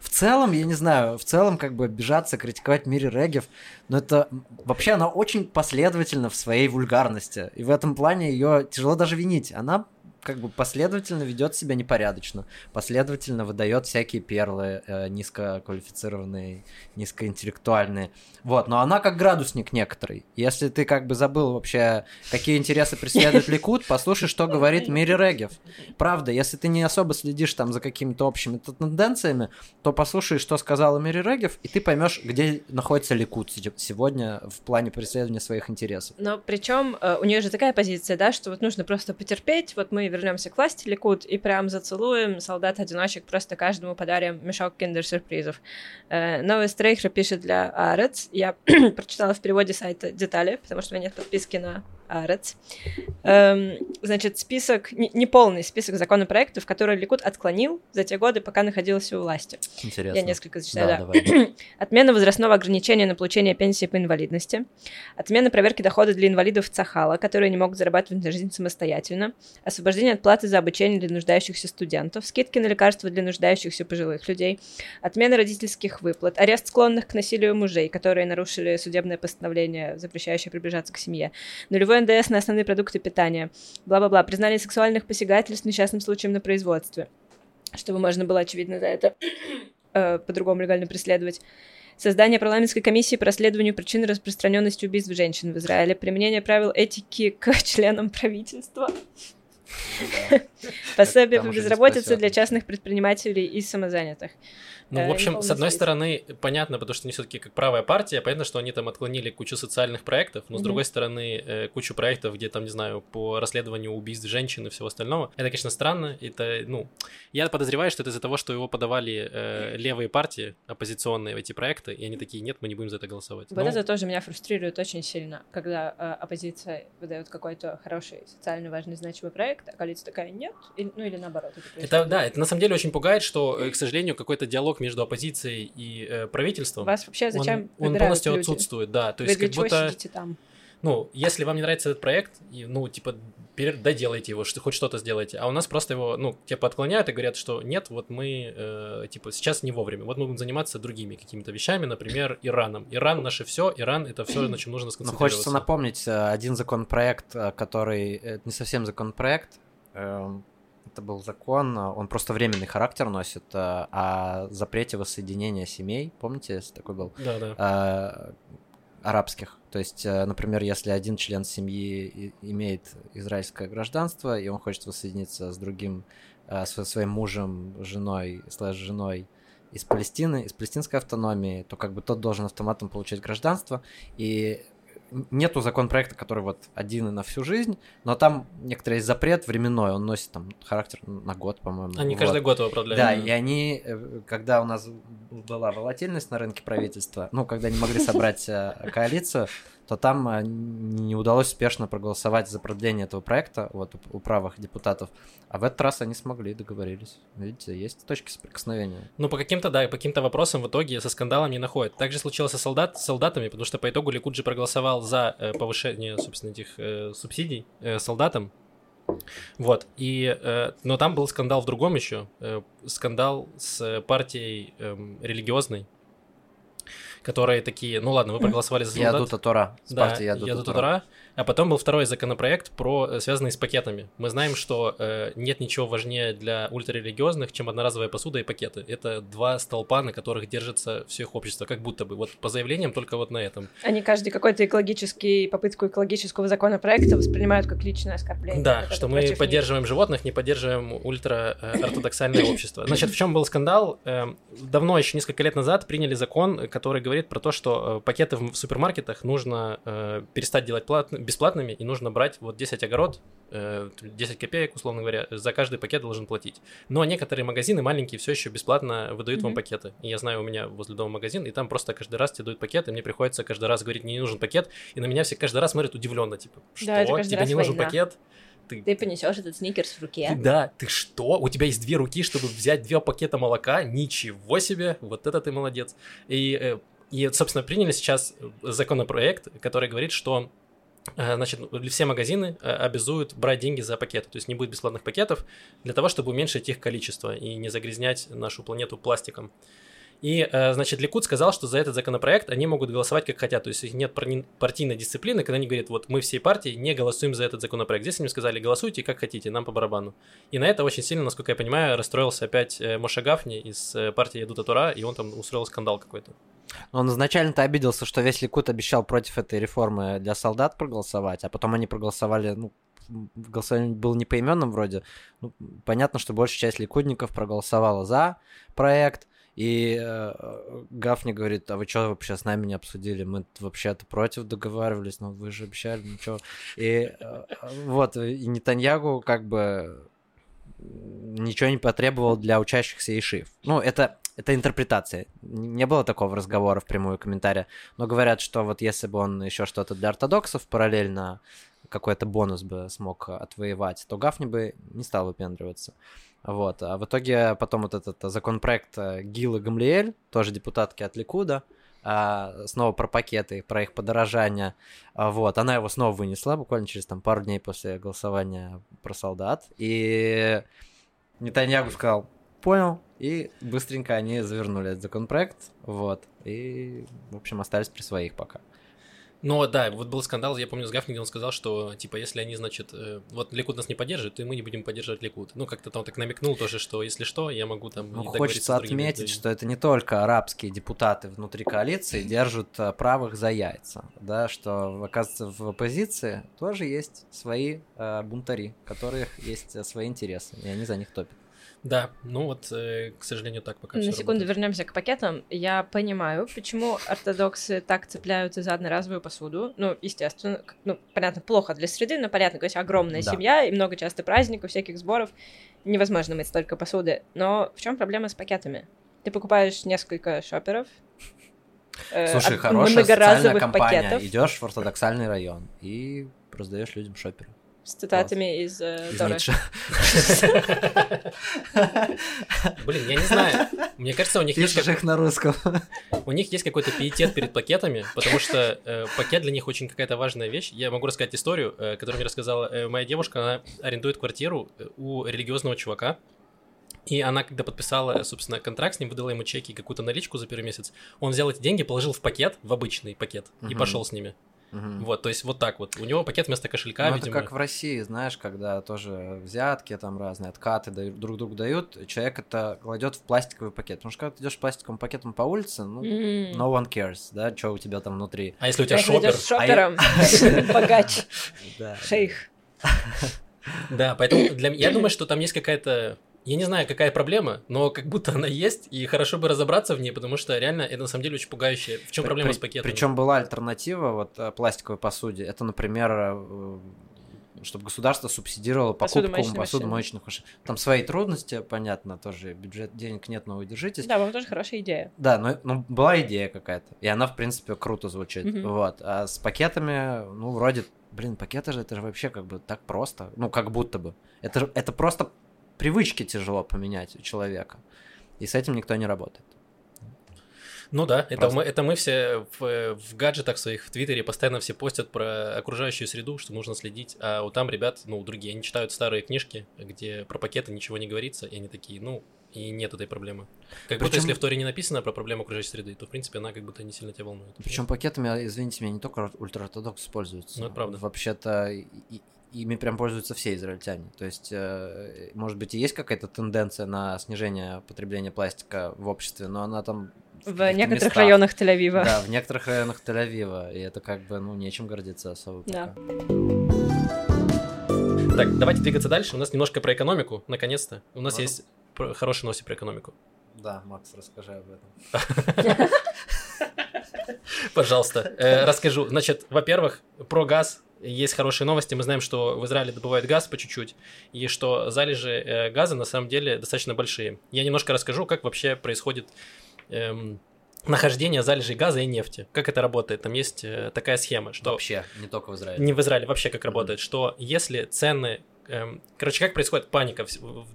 В целом, я не знаю, в целом как бы обижаться, критиковать Мири Регев, но это вообще она очень последовательна в своей вульгарности. И в этом плане ее тяжело даже винить. Она как бы последовательно ведет себя непорядочно, последовательно выдает всякие перлы э, низкоквалифицированные, низкоинтеллектуальные. Вот, но она как градусник некоторый. Если ты как бы забыл вообще, какие интересы преследует Ликут, послушай, что говорит Мири Регев. Правда, если ты не особо следишь там за какими-то общими тенденциями, то послушай, что сказала Мири Регев, и ты поймешь, где находится Ликут се- сегодня в плане преследования своих интересов. Но причем у нее же такая позиция, да, что вот нужно просто потерпеть, вот мы вернемся к власти, Ликут, и прям зацелуем солдат-одиночек, просто каждому подарим мешок киндер-сюрпризов. Э, Новый Стрейхер пишет для Арец. Я прочитала в переводе сайта детали, потому что у меня нет подписки на Арец. Эм, значит, список, не- неполный список законопроектов, которые Ликут отклонил за те годы, пока находился у власти. Интересно. Я несколько зачитаю, Да, да. давай. Отмена возрастного ограничения на получение пенсии по инвалидности. Отмена проверки дохода для инвалидов Цахала, которые не могут зарабатывать на жизнь самостоятельно. Освобождение от платы за обучение для нуждающихся студентов. Скидки на лекарства для нуждающихся пожилых людей. Отмена родительских выплат. Арест склонных к насилию мужей, которые нарушили судебное постановление, запрещающее приближаться к семье. Нулевое ввели НДС на основные продукты питания. Бла-бла-бла. Признали сексуальных посягательств несчастным случаем на производстве. Чтобы можно было, очевидно, за это э, по-другому легально преследовать. Создание парламентской комиссии по расследованию причин распространенности убийств женщин в Израиле. Применение правил этики к членам правительства. Пособие по безработице для частных предпринимателей и самозанятых. Ну, Э, в общем, не с одной стороны, понятно, потому что они все-таки как правая партия, понятно, что они там отклонили кучу социальных проектов, но с другой стороны, э, кучу проектов, где там, не знаю, по расследованию убийств женщин и всего остального. Это, конечно, странно. Это, ну, я подозреваю, что это из-за того, что его подавали э, левые партии оппозиционные в эти проекты, и они такие, нет, мы не будем за это голосовать. Вот Ну, это тоже меня фрустрирует очень сильно, когда э, оппозиция выдает какой-то хороший, социально важный, значимый проект, а коалиция такая нет, ну или наоборот. Это, да, это на самом деле очень пугает, что, э, к сожалению, какой-то диалог между оппозицией и э, правительством, Вас вообще зачем он, он полностью люди? отсутствует, да. То Вы есть для как чего будто... сидите там? ну, если вам не нравится этот проект, и, ну, типа, доделайте его, что хоть что-то сделайте. А у нас просто его, ну, типа, отклоняют и говорят, что нет, вот мы, э, типа, сейчас не вовремя. Вот мы будем заниматься другими какими-то вещами, например, Ираном. Иран наше все, Иран это все, на чем нужно Ну, сконцентрироваться. хочется напомнить э, один законопроект, э, который... э, не совсем законопроект, эм, это был закон, э, он просто временный характер носит, э, о запрете воссоединения семей. Помните, такой был? Да, да. э, арабских. То есть, например, если один член семьи имеет израильское гражданство, и он хочет воссоединиться с другим, со своим мужем, женой, слэш женой из Палестины, из палестинской автономии, то как бы тот должен автоматом получать гражданство. И нету законопроекта, который вот один и на всю жизнь, но там некоторый есть запрет временной, он носит там характер на год, по-моему. Они Вот. каждый год его продляют. Да, и они, э, когда у нас была волатильность на рынке правительства, ну, когда не могли собрать э, коалицию, то там э, не удалось успешно проголосовать за продление этого проекта вот, у- правых депутатов. А в этот раз они смогли, договорились. Видите, есть точки соприкосновения. Ну, по каким-то, да, по каким-то вопросам в итоге со скандалом не находят. Также случилось со солдат, с солдатами, потому что по итогу Ликуд же проголосовал за э, повышение, собственно, этих э, субсидий э, солдатам. Вот, и, э, но там был скандал в другом еще, э, скандал с партией эм, религиозной, которые такие, ну ладно, вы проголосовали за солдат. Ядута Тора. С Да, Ядута Тора. А потом был второй законопроект, про, э, связанный с пакетами. Мы знаем, что э, нет ничего важнее для ультрарелигиозных, чем одноразовая посуда и пакеты. Это два столпа, на которых держится все их общество, как будто бы. Вот по заявлениям только вот на этом. Они каждый какой-то экологический, попытку экологического законопроекта воспринимают как личное оскорбление. Да, что мы против них. поддерживаем животных, не поддерживаем ультра-ортодоксальное общество. Значит, в чем был скандал? Эм, Давно, еще несколько лет назад, приняли закон, который говорит про то, что э, пакеты в супермаркетах нужно э, перестать делать плат- бесплатными, и нужно брать вот 10 огород, э, 10 копеек, условно говоря, за каждый пакет должен платить. Но некоторые магазины маленькие все еще бесплатно выдают вам Мгм. пакеты. И я знаю, у меня возле дома магазин, и там просто каждый раз тебе дают пакет, и мне приходится каждый раз говорить, мне не нужен пакет, и на меня все каждый раз смотрят удивленно, типа, что, Да, тебе не нужен война. пакет? Ты, Ты понесешь этот сникерс в руке. ты- да, ты что? У тебя есть две руки, чтобы взять два пакета молока? Ничего себе! Вот это ты молодец. И, э, и собственно, приняли сейчас законопроект, который говорит, что э, Значит, все магазины э, обязуют брать деньги за пакеты, то есть не будет бесплатных пакетов для того, чтобы уменьшить их количество и не загрязнять нашу планету пластиком. И, э, значит, Ликут сказал, что за этот законопроект они могут голосовать как хотят. То есть, нет партийной дисциплины, когда они говорят, вот мы всей партии не голосуем за этот законопроект. Здесь они сказали, голосуйте как хотите, нам по барабану. И на это очень сильно, насколько я понимаю, расстроился опять э, Моша Гафни из э, партии Ядута Тура, и он там устроил скандал какой-то. Он изначально-то обиделся, что весь Ликут обещал против этой реформы для солдат проголосовать, а потом они проголосовали, ну, голосование было не поименным вроде. Ну, понятно, что большая часть ликудников проголосовала за проект, и э, Гафни говорит, а вы что вообще с нами не обсудили? Мы вообще-то против договаривались, но вы же обещали, ну что? И э, вот, и Нетаньягу как бы ничего не потребовал для учащихся Ишив. Ну, это, это интерпретация. Не было такого разговора в прямую комментария. Но говорят, что вот если бы он еще что-то для ортодоксов параллельно какой-то бонус бы смог отвоевать, то Гафни бы не стал выпендриваться. Вот. А в итоге потом вот этот законопроект Гилы Гамлиэль, тоже депутатки от Ликуда, а, снова про пакеты, про их подорожание. А, Вот, она его снова вынесла, буквально через там пару дней после голосования про солдат. И Нетаньягу сказал, понял, и быстренько они завернули этот законопроект, вот, и, в общем, остались при своих пока. Ну да, вот был скандал, я помню, с Гафни, где он сказал, что, типа, если они, значит, э, вот Ликуд нас не поддержит, то и мы не будем поддерживать Ликуд. Ну, как-то там так намекнул тоже, что, если что, я могу там... Ну, и хочется отметить, людьми. что это не только арабские депутаты внутри коалиции держат э, правых за яйца, да, что, оказывается, в оппозиции тоже есть свои э, бунтари, у которых есть э, свои интересы, и они за них топят. Да, ну вот, э, к сожалению, так пока На секунду работает. вернемся к пакетам. Я понимаю, почему ортодоксы так цепляются за одноразовую посуду. Ну, естественно, ну, понятно, плохо для среды, но понятно, конечно, огромная Да. семья и много часто праздников, всяких сборов. Невозможно мыть столько посуды. Но в чем проблема с пакетами? Ты покупаешь несколько шоперов. э, Слушай, от хорошая социальная компания. пакетов Идешь в ортодоксальный район и раздаешь людям шоперы. С цитатами из, э, Из Торы. Ницше. Блин, я не знаю. Мне кажется, у них есть, их на русском. у них есть какой-то пиетет перед пакетами, потому что э, пакет для них очень какая-то важная вещь. Я могу рассказать историю, э, которую мне рассказала э, моя девушка. Она арендует квартиру у религиозного чувака. И она, когда подписала, собственно, контракт с ним, выдала ему чеки и какую-то наличку за первый месяц, он взял эти деньги, положил в пакет, в обычный пакет, и Мгм. пошел с ними. Мгм. Вот, то есть вот так вот. У него пакет вместо кошелька, Ну, это видимо. как в России, знаешь, когда тоже взятки там разные, откаты дают- друг другу дают, человек это кладет в пластиковый пакет. Потому что когда ты идешь пластиковым пакетом по улице, ну, М. no one cares, да, что у тебя там внутри. А если у тебя шопер? шопером, богач, Да. шейх. Да, поэтому для... м- я думаю, что там есть какая-то... Я не знаю, какая проблема, но как будто она есть, и хорошо бы разобраться в ней, потому что реально это на самом деле очень пугающе. В чем проблема с пакетами? Причем была альтернатива вот э, пластиковой посуде. Это, например, э, чтобы государство субсидировало покупку посудомоечных машин. Там свои трудности, понятно, тоже бюджет денег нет, но вы держитесь. Да, вам тоже хорошая идея. Да, но, но была идея какая-то, и она, в принципе, круто звучит. Мгм. Вот. А с пакетами, ну, вроде, блин, пакеты же это же вообще как бы так просто. Ну, как будто бы. Это, это просто привычки тяжело поменять у человека. И с этим никто не работает. Ну да, это мы, это мы все в, в гаджетах своих, в Твиттере постоянно все постят про окружающую среду, что нужно следить, а у там ребят, ну, другие, они читают старые книжки, где про пакеты ничего не говорится, и они такие, ну, и нет этой проблемы. Как будто Причем- если в Торе не написано про проблему окружающей среды, то, в принципе, она как будто не сильно тебя волнует. Причем пакетами, извините меня, не только ультраортодоксы пользуются. Ну, это правда. Вообще-то и- ими прям пользуются все израильтяне. То есть, э, может быть, и есть какая-то тенденция на снижение потребления пластика в обществе, но она там... В каких-то некоторых местах. районах Тель-Авива. Да, в некоторых районах Тель-Авива. И это как бы, ну, нечем гордиться особо Да. пока. Так, давайте двигаться дальше. У нас немножко про экономику, наконец-то. У нас Ладно. есть хорошие новости про экономику. Да, Макс, расскажи об этом. Пожалуйста, э, расскажу. Значит, во-первых, про газ есть хорошие новости. Мы знаем, что в Израиле добывают газ по чуть-чуть, и что залежи э, газа на самом деле достаточно большие. Я немножко расскажу, как вообще происходит эм, нахождение залежей газа и нефти. Как это работает? Там есть э, такая схема, что Вообще, не только в Израиле. не в Израиле вообще как Мгм. работает, что если цены Короче, как происходит паника?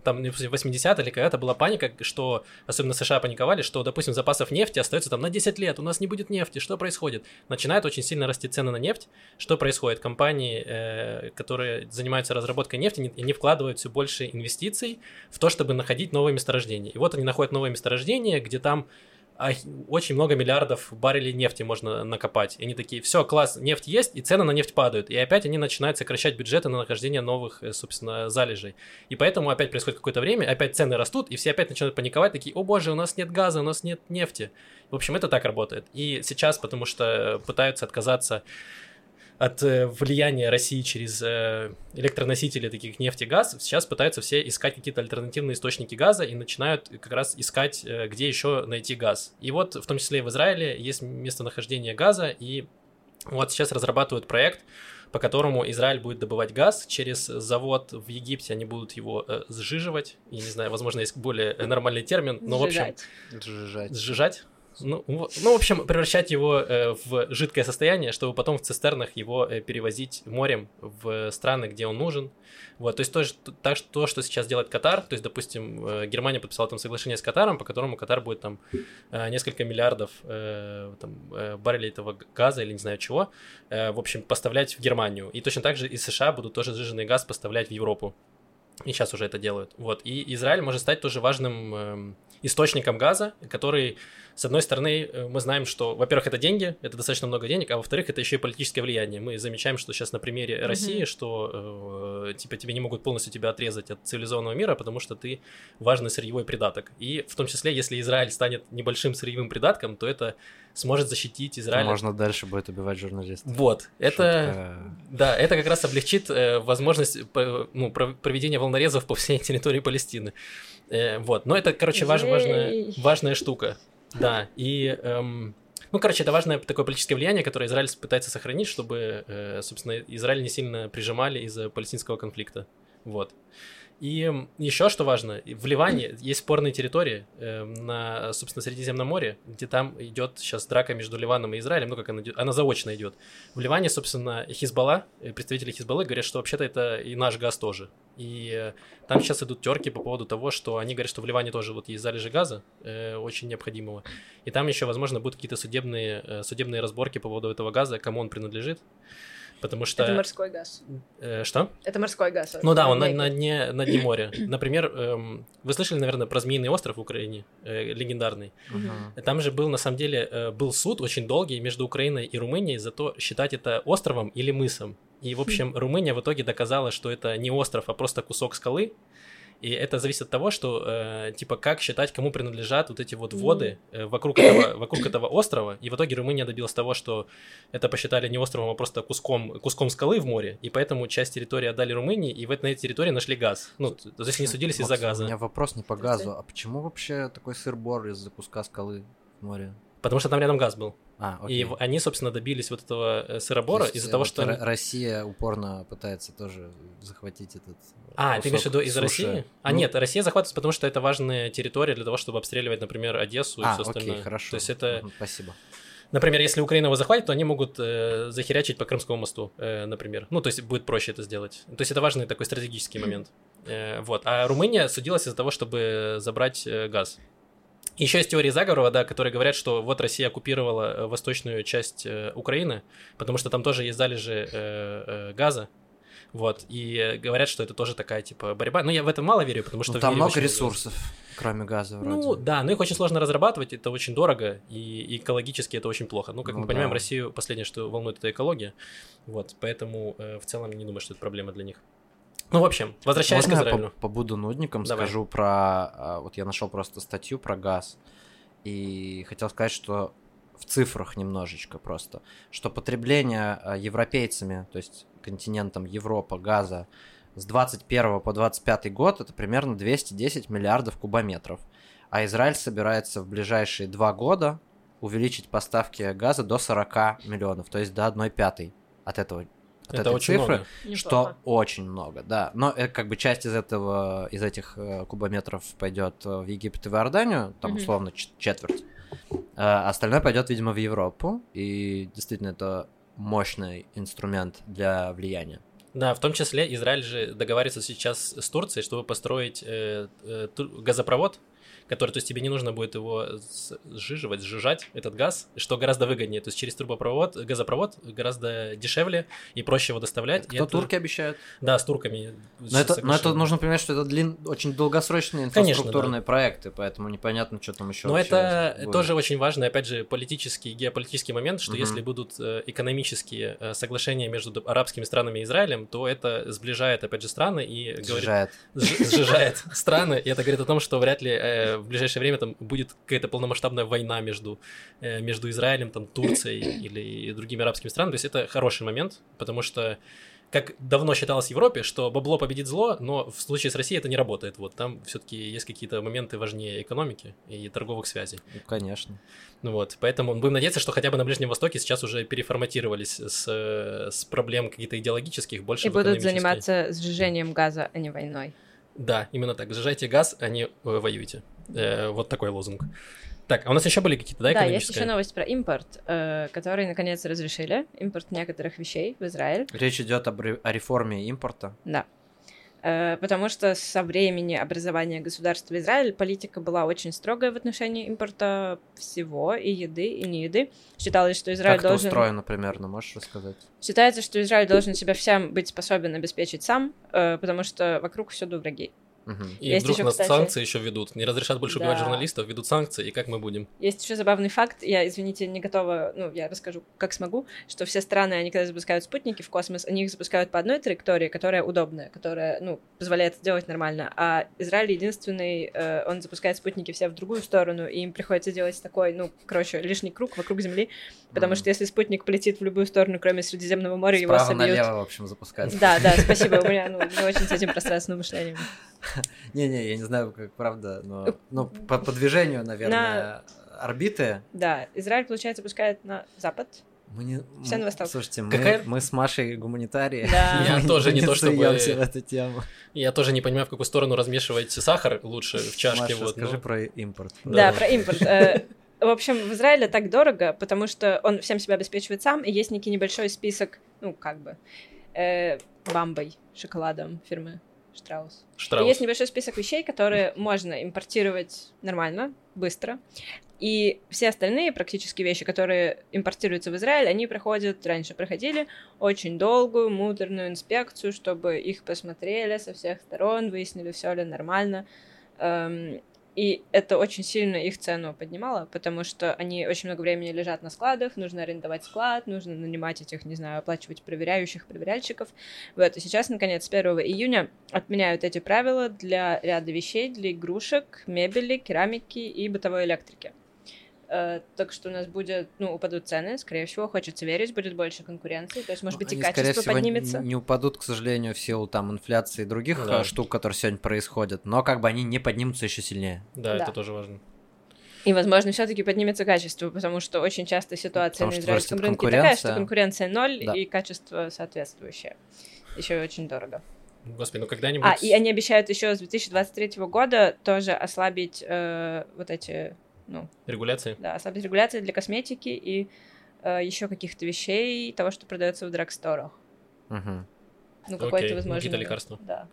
Там в 80 или когда-то была паника, что, особенно США паниковали, что, допустим, запасов нефти остается там на 10 лет, у нас не будет нефти, что происходит? Начинают очень сильно расти цены на нефть. Что происходит? Компании, э, которые занимаются разработкой нефти, не- они вкладывают все больше инвестиций в то, чтобы находить новые месторождения. И вот они находят новые месторождения, где там очень много миллиардов баррелей нефти можно накопать. И они такие, все, класс, нефть есть, и цены на нефть падают. И опять они начинают сокращать бюджеты на нахождение новых, э, собственно, залежей. И поэтому опять происходит какое-то время, опять цены растут, и все опять начинают паниковать, такие, о боже, у нас нет газа, у нас нет нефти. В общем, это так работает. И сейчас, потому что пытаются отказаться от э, влияния России через э, электроносители таких нефти и газ, сейчас пытаются все искать какие-то альтернативные источники газа и начинают как раз искать, э, где еще найти газ. И вот в том числе и в Израиле есть местонахождение газа, и вот сейчас разрабатывают проект, по которому Израиль будет добывать газ через завод в Египте, они будут его э, сжиживать. Я не знаю, возможно, есть более нормальный термин, но в общем. Сжижать. сжижать. Ну, ну, в общем, превращать его э, в жидкое состояние, чтобы потом в цистернах его э, перевозить морем в страны, где он нужен. Вот, то есть то, что, так, то, что сейчас делает Катар, то есть, допустим, э, Германия подписала там соглашение с Катаром, по которому Катар будет там э, несколько миллиардов э, там, э, баррелей этого газа или не знаю чего, э, в общем, поставлять в Германию. И точно так же из США будут тоже сжиженный газ поставлять в Европу. И сейчас уже это делают. Вот. И Израиль может стать тоже важным эм, источником газа, который, с одной стороны, э, мы знаем, что, во-первых, это деньги, это достаточно много денег, а во-вторых, это еще и политическое влияние. Мы замечаем, что сейчас на примере mm-hmm. России, что э, типа тебе не могут полностью тебя отрезать от цивилизованного мира, потому что ты важный сырьевой придаток. И в том числе, если Израиль станет небольшим сырьевым придатком, то это сможет защитить Израиль. Можно дальше будет убивать журналистов. Вот, это, да, это как раз облегчит э, возможность ну, проведения волнорезов по всей территории Палестины. Э, вот, но это, короче, важ, важная, важная штука. Да, и... Эм, ну, короче, это важное такое политическое влияние, которое Израиль пытается сохранить, чтобы, э, собственно, Израиль не сильно прижимали из-за палестинского конфликта. Вот. И еще что важно, в Ливане есть спорные территории э, на, собственно, Средиземном море, где там идет сейчас драка между Ливаном и Израилем, ну как она она заочно идет. В Ливане, собственно, Хизбалла, э, представители Хизбаллы говорят, что вообще-то это и наш газ тоже. И э, там сейчас идут терки по поводу того, что они говорят, что в Ливане тоже вот есть залежи газа, э, очень необходимого. И там еще, возможно, будут какие-то судебные, э, судебные разборки по поводу этого газа, кому он принадлежит. Потому что... Это морской газ. Э, что? Это морской газ. Ну да, он на, на, дне, на дне моря. Например, эм, вы слышали, наверное, про Змеиный остров в Украине, э, легендарный. Угу. Там же был, на самом деле, э, был суд очень долгий между Украиной и Румынией за то, считать это островом или мысом. И, в общем, Румыния в итоге доказала, что это не остров, а просто кусок скалы, и это зависит от того, что, э, типа, как считать, кому принадлежат вот эти вот воды э, вокруг, этого, вокруг этого острова. И в итоге Румыния добилась того, что это посчитали не островом, а просто куском, куском скалы в море. И поэтому часть территории отдали Румынии, и в этой территории нашли газ. Ну, то есть они судились из-за газа. У меня вопрос не по газу, а почему вообще такой сыр-бор из-за куска скалы в море? Потому что там рядом газ был. А, окей. И они, собственно, добились вот этого э, сыробора из-за того, что... Россия упорно пытается тоже захватить этот А, ты имеешь в виду из России? А, ну... нет, Россия захватывается, потому что это важная территория для того, чтобы обстреливать, например, Одессу и а, все остальное. окей, хорошо. То есть это... Спасибо. Например, если Украина его захватит, то они могут э, захерячить по Крымскому мосту, э, например. Ну, то есть будет проще это сделать. То есть это важный такой стратегический момент. Э, вот. А Румыния судилась из-за того, чтобы забрать э, газ. Еще есть теории заговора, да, которые говорят, что вот Россия оккупировала э, восточную часть э, Украины, потому что там тоже есть залежи э, э, газа. Вот, и говорят, что это тоже такая, типа, борьба. Но я в это мало верю, потому что... Ну, там много ресурсов, газа. кроме газа вроде. Ну, да, но их очень сложно разрабатывать, это очень дорого, и экологически это очень плохо. Ну, как ну, мы да. понимаем, Россию последнее, что волнует, это экология. Вот, поэтому э, в целом не думаю, что это проблема для них. Ну, в общем, возвращаясь Можно к Израилю. Я побуду нудником, Давай. скажу про... А, вот я нашел просто статью про газ, и хотел сказать, что в цифрах немножечко просто, что потребление а, европейцами, то есть континентом Европа газа с 21 по 25 год это примерно 210 миллиардов кубометров. А Израиль собирается в ближайшие два года увеличить поставки газа до 40 миллионов, то есть до 1 пятой от этого от это этой очень цифры, много. что Неплохо. очень много, да. Но как бы часть из этого, из этих э, кубометров пойдет в Египет и в Иорданию, там угу. условно четверть. А остальное пойдет, видимо, в Европу. И действительно, это мощный инструмент для влияния. Да, в том числе Израиль же договаривается сейчас с Турцией, чтобы построить э, э, газопровод который, то есть тебе не нужно будет его сжиживать, сжижать, этот газ, что гораздо выгоднее. То есть через трубопровод, газопровод гораздо дешевле и проще его доставлять. Кто это... турки обещают? Да, с турками. Но это, но это нужно понимать, что это длин... очень долгосрочные инфраструктурные Конечно, да. проекты, поэтому непонятно, что там еще. Но это будет. тоже очень важный, опять же, политический, геополитический момент, что угу. если будут э, экономические э, соглашения между арабскими странами и Израилем, то это сближает, опять же, страны и сжижает, сжижает страны, и это говорит о том, что вряд ли э, в ближайшее время там будет какая-то полномасштабная война между, э, между Израилем, там, Турцией или другими арабскими странами. То есть это хороший момент, потому что как давно считалось в Европе, что бабло победит зло, но в случае с Россией это не работает. Вот там все-таки есть какие-то моменты важнее экономики и торговых связей. Ну, конечно. Ну вот, поэтому будем надеяться, что хотя бы на Ближнем Востоке сейчас уже переформатировались с, с проблем каких-то идеологических больше. И будут заниматься сжижением газа, а не войной. Да, именно так. Сжижайте газ, а не э, воюйте. Э, вот такой лозунг. Так, а у нас еще были какие-то, да, Да, есть еще новость про импорт, э, который наконец разрешили. Импорт некоторых вещей в Израиль. Речь идет об, о реформе импорта. Да. Э, потому что со времени образования государства Израиль политика была очень строгая в отношении импорта всего, и еды, и не еды. Считалось, что Израиль как должен... Как это устроено примерно, можешь рассказать? Считается, что Израиль должен себя всем быть способен обеспечить сам, э, потому что вокруг всюду враги. Мгм. И Есть вдруг ещё, нас кстати- санкции еще ведут. Не разрешат больше убивать Да. журналистов, ведут санкции, и как мы будем? Есть еще забавный факт, я, извините, не готова, ну, я расскажу, как смогу, что все страны, они когда запускают спутники в космос, они их запускают по одной траектории, которая удобная, которая, ну, позволяет это делать нормально, а Израиль единственный, э, он запускает спутники все в другую сторону, и им приходится делать такой, ну, короче, лишний круг вокруг Земли, потому Мгм. что если спутник полетит в любую сторону, кроме Средиземного моря, его Справа собьют. налево, в общем, запускать. Да, да, спасибо, у меня, ну, не очень с этим пространственным мышлением. Не-не, я не знаю, как правда, но ну, по, по движению, наверное, орбиты. Да, Израиль, получается, пускает на запад. Мы не... Всё на восток. Слушайте, мы, Какая- мы с Машей гуманитарии. Да. Я тоже не то, чтобы- в эту тему. Я тоже не понимаю, в какую сторону размешивать сахар лучше в чашке. Маша, вот, скажи ну. про импорт. Да, Да. про импорт. Э, В общем, в Израиле так дорого, потому что он всем себя обеспечивает сам, и есть некий небольшой список, ну, как бы, э, бамбой, шоколадом фирмы Штраус. И Штраус. есть небольшой список вещей, которые можно импортировать нормально, быстро. И все остальные практически вещи, которые импортируются в Израиль, они проходят, раньше проходили очень долгую, муторную инспекцию, чтобы их посмотрели со всех сторон, выяснили, все ли нормально. Эм, И это очень сильно их цену поднимало, потому что они очень много времени лежат на складах, нужно арендовать склад, нужно нанимать этих, не знаю, оплачивать проверяющих, проверяльщиков. Вот, и сейчас, наконец, с 1 июня отменяют эти правила для ряда вещей, для игрушек, мебели, керамики и бытовой электрики. Э, Так что у нас будет, ну, упадут цены, скорее всего, хочется верить, будет больше конкуренции, то есть, может быть, и Они, скорее качество всего, поднимется. не упадут, к сожалению, в силу там инфляции и других Да. э, штук, которые сегодня происходят, но как бы они не поднимутся еще сильнее. Да, Да. это тоже важно. И, возможно, все-таки поднимется качество, потому что очень часто ситуация Потому на израильском рынке такая, что конкуренция. конкуренция ноль Да. и качество соответствующее. Еще и очень дорого. Господи, ну когда-нибудь... А, и они обещают еще с 2023 года тоже ослабить э, вот эти, ну, Регуляции? да, ослабить регуляции для косметики и еще каких-то вещей, того, что продается в драгсторах. Мгм. Ну, какое-то, возможно... какие-то лекарства. Да.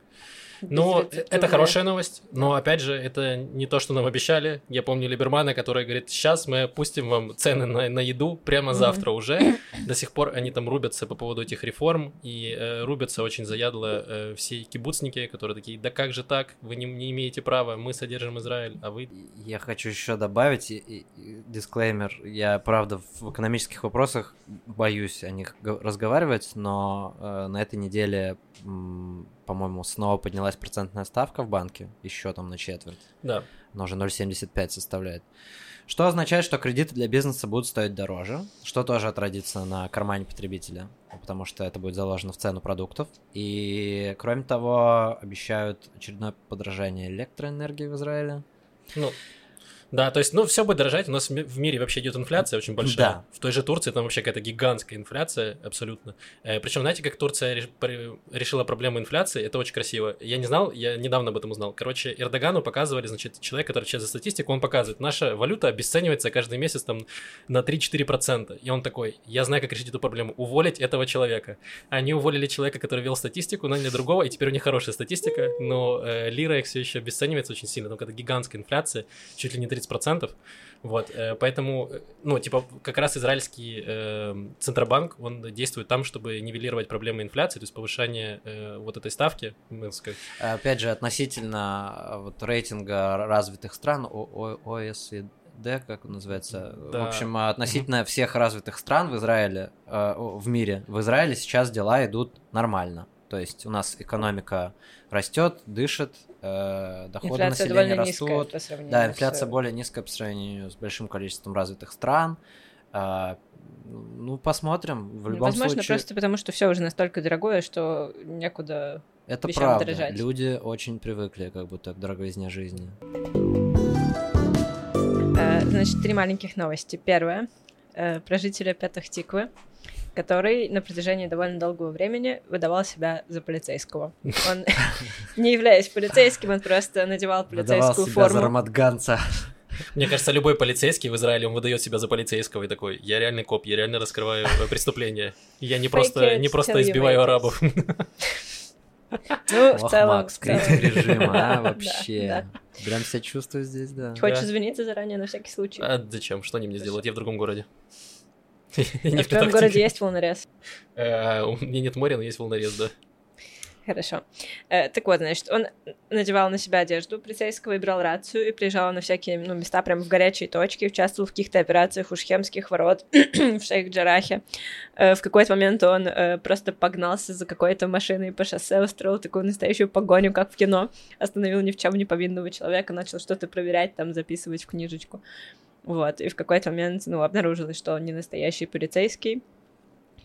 Ну, Безрецептурное. это хорошая новость, но опять же, это не то, что нам обещали. Я помню Либермана, который говорит, сейчас мы опустим вам цены на, на еду прямо завтра уже. До сих пор они там рубятся по поводу этих реформ, и э, рубятся очень заядло э, все кибуцники, которые такие, да как же так, вы не, не имеете права, мы содержим Израиль, а вы... Я хочу еще добавить и- и- и дисклеймер. Я, правда, в экономических вопросах боюсь о них разговаривать, но э, на этой неделе, м, по-моему, снова поднялась процентная ставка в банке, еще там на четверть. Да, Она уже 0,75 составляет. Что означает, что кредиты для бизнеса будут стоить дороже, что тоже отразится на кармане потребителя, потому что это будет заложено в цену продуктов. И, кроме того, обещают очередное подражание электроэнергии в Израиле. ну... Да, то есть, ну, все будет дорожать. У нас в ми- в мире вообще идет инфляция очень большая. Да. В той же Турции там вообще какая-то гигантская инфляция, абсолютно. Причем, знаете, как Турция решила проблему инфляции? Это очень красиво. Я не знал, я недавно об этом узнал. Короче, Эрдогану показывали, значит, человек, который отвечает за статистику, он показывает, наша валюта обесценивается каждый месяц там на 3-4%. И он такой, я знаю, как решить эту проблему. Уволить этого человека. Они уволили человека, который вел статистику, наняли другого, и теперь у них хорошая статистика, но э, лира их все еще обесценивается очень сильно. Там какая-то гигантская инфляция, чуть ли не 30%. Вот, э, поэтому, э, ну, типа, как раз израильский э, Центробанк, он действует там, чтобы нивелировать проблемы инфляции, то есть повышение э, вот этой ставки, можно сказать. Опять же, относительно э, вот, рейтинга развитых стран, О- О- ОСВД, как он называется, Да. в общем, относительно всех развитых стран в Израиле, э, в мире, в Израиле сейчас дела идут нормально. То есть у нас экономика растет, дышит, э, доходы Инфляция населения растут. Да, с- инфляция более низкая по сравнению с большим количеством развитых стран. А, Ну, посмотрим. В Ну, любом Возможно, случае, просто потому, что все уже настолько дорогое, что некуда... это правда. дорожать. Люди очень привыкли как будто к дороговизне жизни. Э, Значит, три маленьких новости. Первое. э, Про жителя Пятых Тиквы, который на протяжении довольно долгого времени выдавал себя за полицейского. Он, не являясь полицейским, он просто надевал Выдавал полицейскую себя за форму. рамадганца. Мне кажется, любой полицейский в Израиле, он выдает себя за полицейского и такой, я реальный коп, я реально раскрываю преступления. Я не просто, не просто избиваю арабов. Ну, в целом... Макс, критик режима, а, вообще. Прям себя чувствую здесь, да. Хочешь извиниться заранее на всякий случай? А зачем? Что они мне сделают? Я в другом городе. А в твоем городе есть волнорез? Э, У меня нет моря, но есть волнорез, да. Хорошо. Э, так вот, значит, он надевал на себя одежду полицейского и брал рацию и приезжал на всякие ну, места прямо в горячие точки, участвовал в каких-то операциях у Шхемских ворот в Шейх-Джарахе. Э, в какой-то момент он просто погнался за какой-то машиной по шоссе, устроил такую настоящую погоню, как в кино, остановил ни в чем не повинного человека, начал что-то проверять, там, записывать в книжечку. Вот, и в какой-то момент, ну, обнаружилось, что он не настоящий полицейский,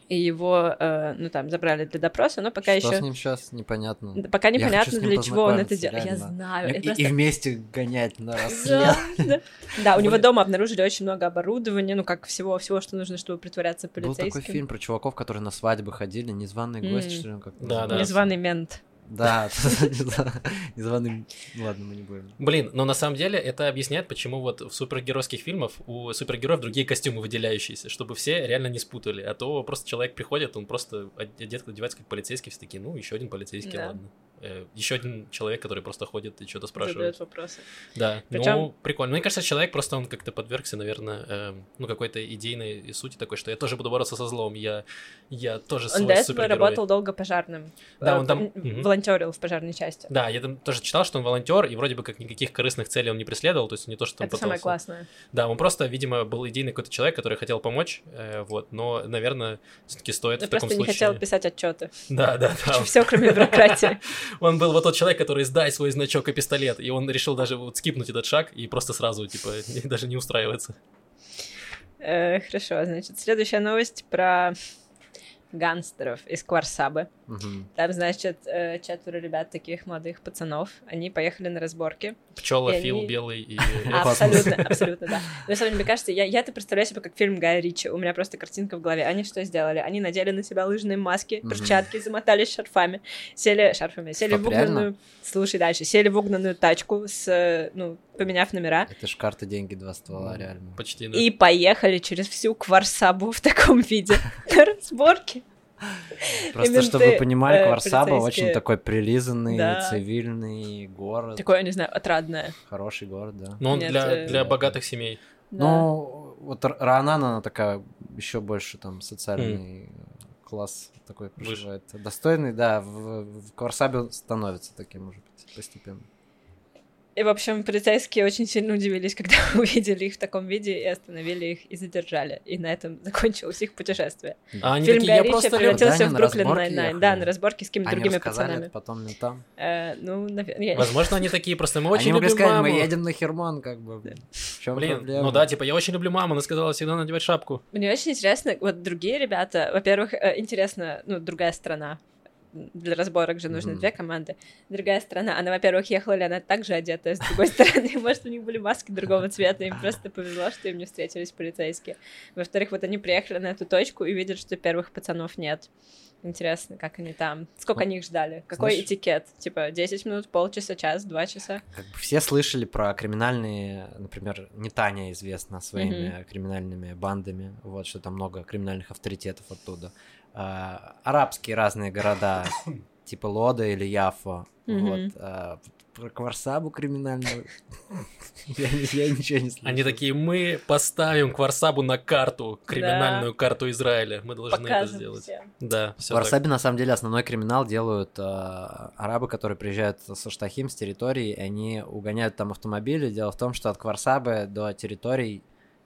и его, э, ну, там, забрали для допроса, но пока Что еще... с ним сейчас непонятно. Да, Пока непонятно, для чего он это делает. Я знаю. И, это и просто- вместе гонять на Да, расследование. да. У него дома обнаружили очень много оборудования, ну, как всего, всего, что нужно, чтобы притворяться Был полицейским. такой фильм про чуваков, которые на свадьбы ходили, незваный гость, М. что ли, как Да, да. Незваный мент. Да, незваный... Ладно, мы не будем. Блин, но на самом деле это объясняет, почему вот в супергеройских фильмах у супергероев другие костюмы выделяющиеся, чтобы все реально не спутали. А то просто человек приходит, он просто одет, одевается как полицейский, все такие, ну, еще один полицейский, Да. Ладно. еще один человек, который просто ходит и что-то спрашивает. Задает вопросы. Да, Причём- ну, прикольно. Мне кажется, человек просто он как-то подвергся, наверное, эм, ну, какой-то идейной сути такой, что я тоже буду бороться со злом, я, я тоже Он свой до этого работал долго пожарным. Да, Э, он там- волонтерил в пожарной части. Да, я там тоже читал, что он волонтер, и вроде бы как никаких корыстных целей он не преследовал, то есть не то, что он Это самое пытался- классное. Да, он просто, видимо, был идейный какой-то человек, который хотел помочь, э, вот, но, наверное, все-таки стоит Я в таком просто не случае... хотел писать отчеты. Да, да, да. Все, кроме бюрократии. Он был вот тот человек, который сдай свой значок и пистолет, и он решил даже вот скипнуть этот шаг и просто сразу, типа, даже не устраиваться. Э, Хорошо, значит, следующая новость про гангстеров из Кварсабы. Мгм. Там, значит, э, четверо ребят, таких молодых пацанов, они поехали на разборки. Пчела, И Фил, они- Белый и... Абсолютно, абсолютно, да. Но, на самом деле, мне кажется, я, я это представляю себе как фильм Гая Ричи. У меня просто картинка в голове. Они что сделали? Они надели на себя лыжные маски, перчатки, замотались шарфами, сели шарфами, сели в угнанную... Слушай дальше. Сели в угнанную тачку с, ну, поменяв номера, Это ж карта, деньги, два ствола, реально. Почти, да. и поехали через всю Кварсабу в таком виде на разборки. Просто, чтобы вы понимали, э, Кварсаба полицейские. очень такой прилизанный, цивильный город. Такое, не знаю, отрадное. Хороший город, да. Но он для, э, для богатых семей. Ну, вот Р- Раанан, она такая еще больше там социальный класс такой проживает. Достойный, да, в, в Кварсабе становится таким уже постепенно. И, в общем, полицейские очень сильно удивились, когда увидели их в таком виде, и остановили их и задержали. И на этом закончилось их путешествие. А они Фильм такие, Гая я Ричи просто... превратился Да, в на Бруклин Найн-Найн. Да, на разборки с какими-то Они другими пацанами. потом ментам. Э, ну, наверное, Возможно, они такие просто, мы очень Они любим сказать, маму. мы едем на Хермон, как бы. В чем Блин, проблема? ну да, типа, я очень люблю маму, она сказала всегда надевать шапку. Мне очень интересно, вот другие ребята, во-первых, э, интересно, ну, другая страна. Для разборок же нужны Мгм. две команды. Другая страна, она, во-первых, ехала ли она также одетая, с другой стороны, может, у них были маски другого цвета, им просто повезло, что им не встретились полицейские. Во-вторых, вот они приехали на эту точку и видят, что первых пацанов нет. Интересно, как они там, сколько Ну, они их ждали, какой знаешь- этикет, типа 10 минут, полчаса, час, два часа. Как бы все слышали про криминальные, например, не Таня известна своими криминальными бандами, вот, что там много криминальных авторитетов оттуда. А, арабские разные города, типа Лода или Яфо, вот. а, про Кварсабу криминальную я, не- я ничего не слышал. Они такие, мы поставим Кварсабу на карту, криминальную карту Израиля. Мы должны это Показывают сделать. всем. Да, В все так. Кварсабе на самом деле основной криминал делают а, арабы, которые приезжают со Штахим, с территории, и они угоняют там автомобили. Дело в том, что от Кварсабы до территорий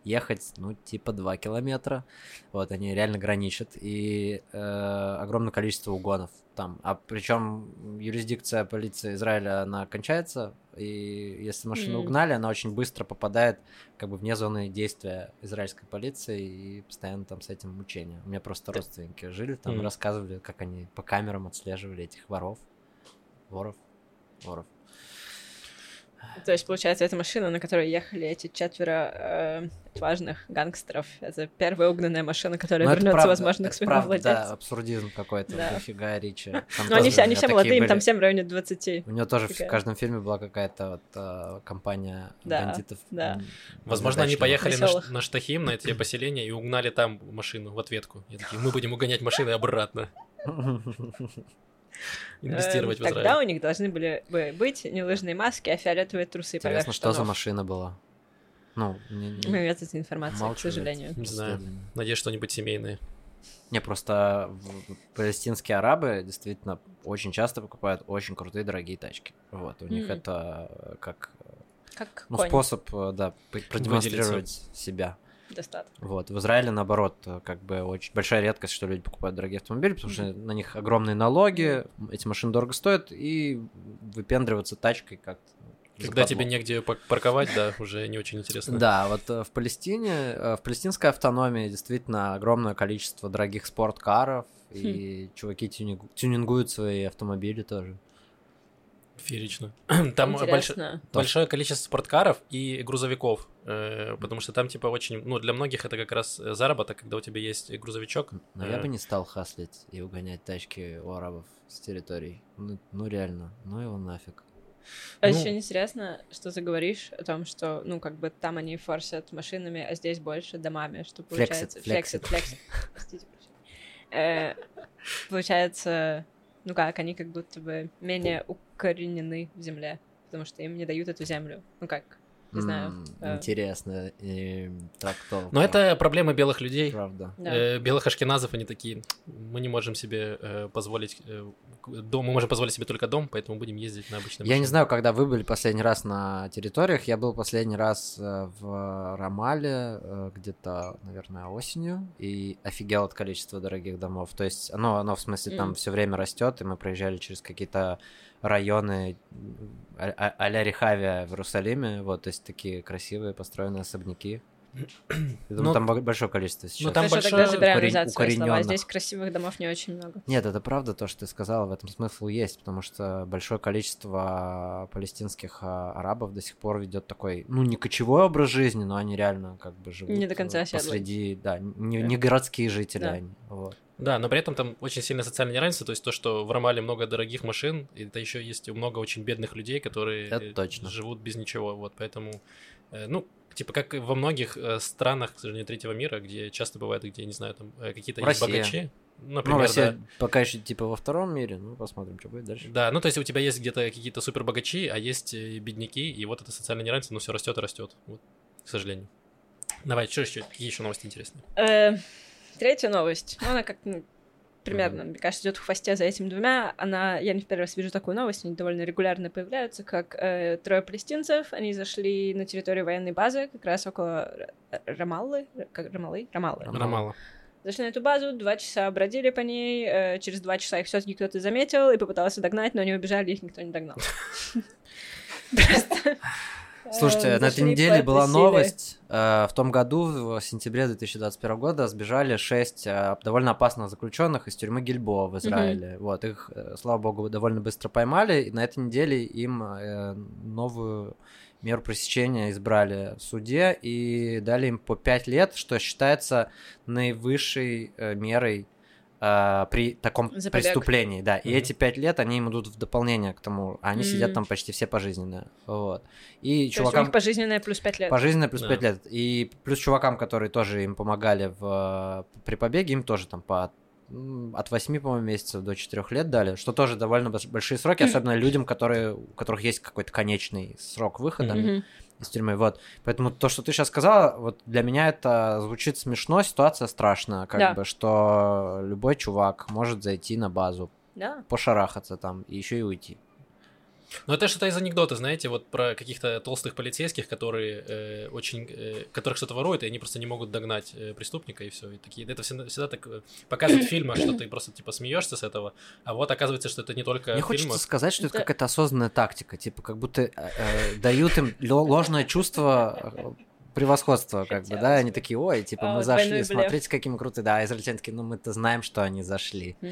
ехать, ну, типа 2 километра. Вот, они реально граничат. И э, огромное количество угонов там. А причем юрисдикция полиции Израиля, она кончается, и если машину Мгм. угнали, она очень быстро попадает как бы вне зоны действия израильской полиции, и постоянно там с этим мучения. У меня просто родственники жили там, Мгм. рассказывали, как они по камерам отслеживали этих воров. Воров. Воров. То есть, получается, эта машина, на которой ехали эти четверо э, отважных гангстеров, это первая угнанная машина, которая Ну, это вернется, правда, возможно, к это своему правда, владельцу. Да, абсурдизм какой-то, Да. дофига Ричи. Там Но они тоже все, они все молодые, им там всем в районе 20. У него тоже в такая. каждом фильме была какая-то вот а, компания Да, бандитов. да. Возможно, они поехали на, на Штахим, на эти поселения, и угнали там машину в ответку. И такие, мы будем угонять машины обратно. Инвестировать Эм, в Тогда Израиль. у них должны были бы быть не лыжные маски, а фиолетовые трусы Интересно, что за машина была? Ну, не, не- Мы нет этой информации, к молчу, сожалению. Не знаю. Надеюсь, что-нибудь семейное. Не, просто палестинские арабы действительно очень часто покупают очень крутые дорогие тачки. Вот, у них Мгм. это э, как Как ну, конь. способ, э, да, продемонстрировать себя. Достаточно. Вот. В Израиле, наоборот, как бы очень большая редкость, что люди покупают дорогие автомобили, потому что на них огромные налоги, эти машины дорого стоят, и выпендриваться тачкой как Когда тебе негде парковать, да, уже не очень интересно. Да, вот э, в Палестине, э, в палестинской автономии действительно огромное количество дорогих спорткаров, и чуваки тюнинг- тюнингуют свои автомобили тоже. Феерично. Там больш- большое количество спорткаров и грузовиков, потому что там типа очень, ну для многих это как раз э, заработок, когда у тебя есть грузовичок. Но я Э, бы не стал хаслить и угонять тачки у арабов с территорий. Ну, ну реально, ну его нафиг. А Ну- еще интересно, что ты говоришь о том, что, ну, как бы там они форсят машинами, а здесь больше домами, что Флексит, получается... флексит. флексит. Э, Получается, ну как, они как будто бы менее укоренены в земле, потому что им не дают эту землю. Ну как, не знаю. Э, Интересно. э, трактовка. Но это проблема белых людей. правда. Да. Э, белых ашкеназов они такие, мы не можем себе э, позволить э, дом, мы можем позволить себе только дом, поэтому будем ездить на обычном. Я не знаю, когда вы были последний раз на территориях. Я был последний раз в Рамале э, где-то, наверное, осенью и офигел от количества дорогих домов. То есть оно, оно в смысле там все время растет, и мы проезжали через какие-то районы а- а- а-ля Рехавия в Иерусалиме, вот, то есть такие красивые построенные особняки. Я думаю, Ну, там бо- большое количество сейчас. там Хорошо, большое тогда забираем укорен- назад свои слова. укоренённых. Здесь красивых домов не очень много. Нет, это правда то, что ты сказала, в этом смысл есть, потому что большое количество палестинских а, арабов до сих пор ведет такой, ну, не кочевой образ жизни, но они реально как бы живут Не до конца э, оседлые. посреди, да, не, не городские жители Да. они. Вот. Да, но при этом там очень сильное социальное неравенство, то есть то, что в Рамале много дорогих машин, и это еще есть много очень бедных людей, которые живут без ничего, вот, поэтому, э, ну, типа как во многих э, странах, к сожалению, третьего мира, где часто бывает, где, не знаю, там э, какие-то есть богачи, Ну, например, Россия да. пока еще типа во втором мире, ну, посмотрим, что будет дальше. Да, ну то есть у тебя есть где-то какие-то супер богачи, а есть э, бедняки, и вот это социальное неравенство, ну все растет и растет, вот, к сожалению. Давай, что еще, какие еще новости интересные? Э, Третья новость. Ну, она как примерно, мне кажется, идет в хвосте за этим двумя. Она, я не в первый раз вижу такую новость, они довольно регулярно появляются, как э, трое палестинцев, они зашли на территорию военной базы, как раз около Рамаллы, как Рамалы? Рамаллы. Рамалла. Зашли на эту базу, два часа бродили по ней, э, через два часа их все-таки кто-то заметил и попытался догнать, но они убежали, их никто не догнал. Просто, э, Слушайте, на этой неделе была новость. э, В том году, в сентябре 2021 года, сбежали шесть э, довольно опасных заключенных из тюрьмы Гильбоа в Израиле. Вот, их, э, слава богу, довольно быстро поймали, и на этой неделе им новую меру пресечения избрали в суде и дали им по 5 лет, что считается наивысшей мерой э, при таком За побег. преступлении, да. И Мгм. эти пять лет они им идут в дополнение к тому, а они сидят М. там почти все пожизненно, вот. И То есть у чувакам них пожизненное плюс пять лет. пожизненно плюс Да. 5 лет. И плюс чувакам, которые тоже им помогали в, при побеге, им тоже там по от 8, по-моему, месяцев до 4 лет дали, что тоже довольно большие сроки, особенно людям, которые, у которых есть какой-то конечный срок выхода Мгм. Из тюрьмы. Вот. Поэтому то, что ты сейчас сказала, вот для меня это звучит смешно, ситуация страшная, как Да. бы, что любой чувак может зайти на базу, Да. пошарахаться там и еще и уйти. Ну, это что-то из анекдота, знаете, вот про каких-то толстых полицейских, которые э, очень, э, которых что-то воруют, и они просто не могут догнать э, преступника, и все. И такие, это всегда, всегда так э, показывают в фильмах, что ты просто типа смеешься с этого, а вот оказывается, что это не только Мне в хочется фильмах. сказать, что это Это- какая-то осознанная тактика, типа как будто э, э, дают им ложное чувство превосходства, как бы, да, они такие, ой, типа А, мы вот зашли, смотрите, какие мы крутые, да, а израильтяне такие, ну мы-то знаем, что они зашли.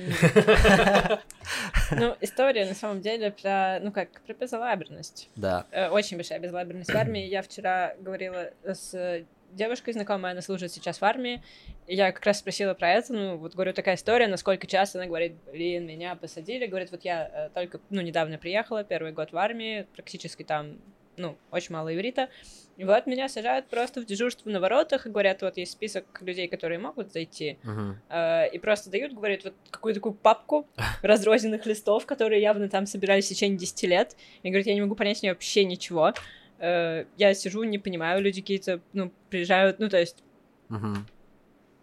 Ну, история на самом деле про, ну как, про безалаберность. Да. Э, Очень большая безалаберность в армии. Я вчера говорила с девушкой знакомой, она служит сейчас в армии. И я как раз спросила про это, ну, вот говорю, такая история, насколько часто она говорит, блин, меня посадили. Говорит, вот я э, только, ну, недавно приехала, первый год в армии, практически там, ну, очень мало иврита. И вот меня сажают просто в дежурство на воротах и говорят, вот есть список людей, которые могут зайти. Мгм. Э, и просто дают, говорят, вот какую-то такую папку разрозненных листов, которые явно там собирались в течение 10 лет. И говорят, я не могу понять с ней вообще ничего. Э, Я сижу, не понимаю, люди какие-то, ну, приезжают, ну, то есть.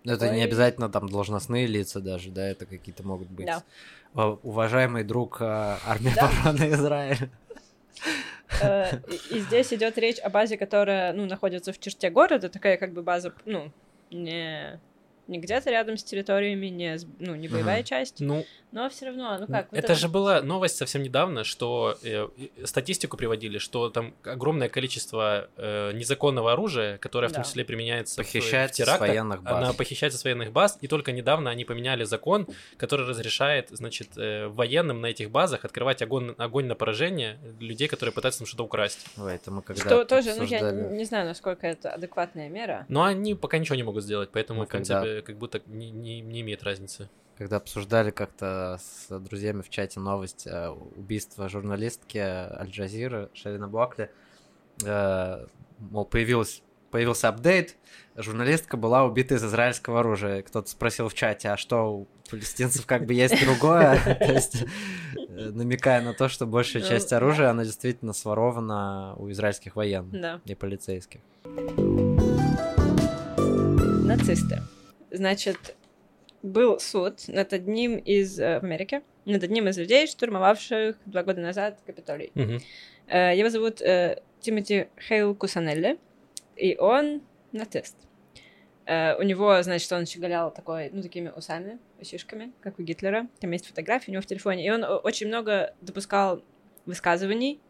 Но Это Ой. не обязательно там должностные лица даже, да, это какие-то могут быть. Да. Э, Уважаемый друг э, армии Да. обороны Израиля. Э, И здесь идет речь о базе, которая, ну, находится в черте города, такая как бы база, ну, не не где-то рядом с территориями, не, с- ну, не боевая Мгм. часть, Ну, но все равно, ну как, вот это же была новость совсем недавно, что э, статистику приводили, что там огромное количество э, незаконного оружия, которое в том Да. числе применяется в- в Похищается с терактах, военных баз. Она похищается с военных баз, и только недавно они поменяли закон, который разрешает, значит, э, военным на этих базах открывать огонь, огонь на поражение людей, которые пытаются там что-то украсть. Ой, это мы когда Что тоже, ну, я обсуждали. не знаю, насколько это адекватная мера. Но они пока ничего не могут сделать, поэтому, Мы в принципе, когда- как будто не, не- не имеет разницы. Когда обсуждали как-то с друзьями в чате новость э, убийства журналистки Аль-Джазиры Шарина Буакли, э, мол, появилась, появился апдейт, журналистка была убита из израильского оружия. Кто-то спросил в чате, а что, у палестинцев как бы есть другое? То есть, э, намекая на то, что большая Ну, часть оружия, она действительно сворована у израильских военных и полицейских. Нацисты. Значит, был суд над одним из э, в Америке, над одним из людей, штурмовавших два года назад Капитолий. Э, Его зовут э, Тимоти Хейл Кусанелли, и он нацист. Э, У него, значит, он щеголял такой, ну, такими усами, усишками, как у Гитлера. Там есть фотографии у него в телефоне. И он очень много допускал высказываний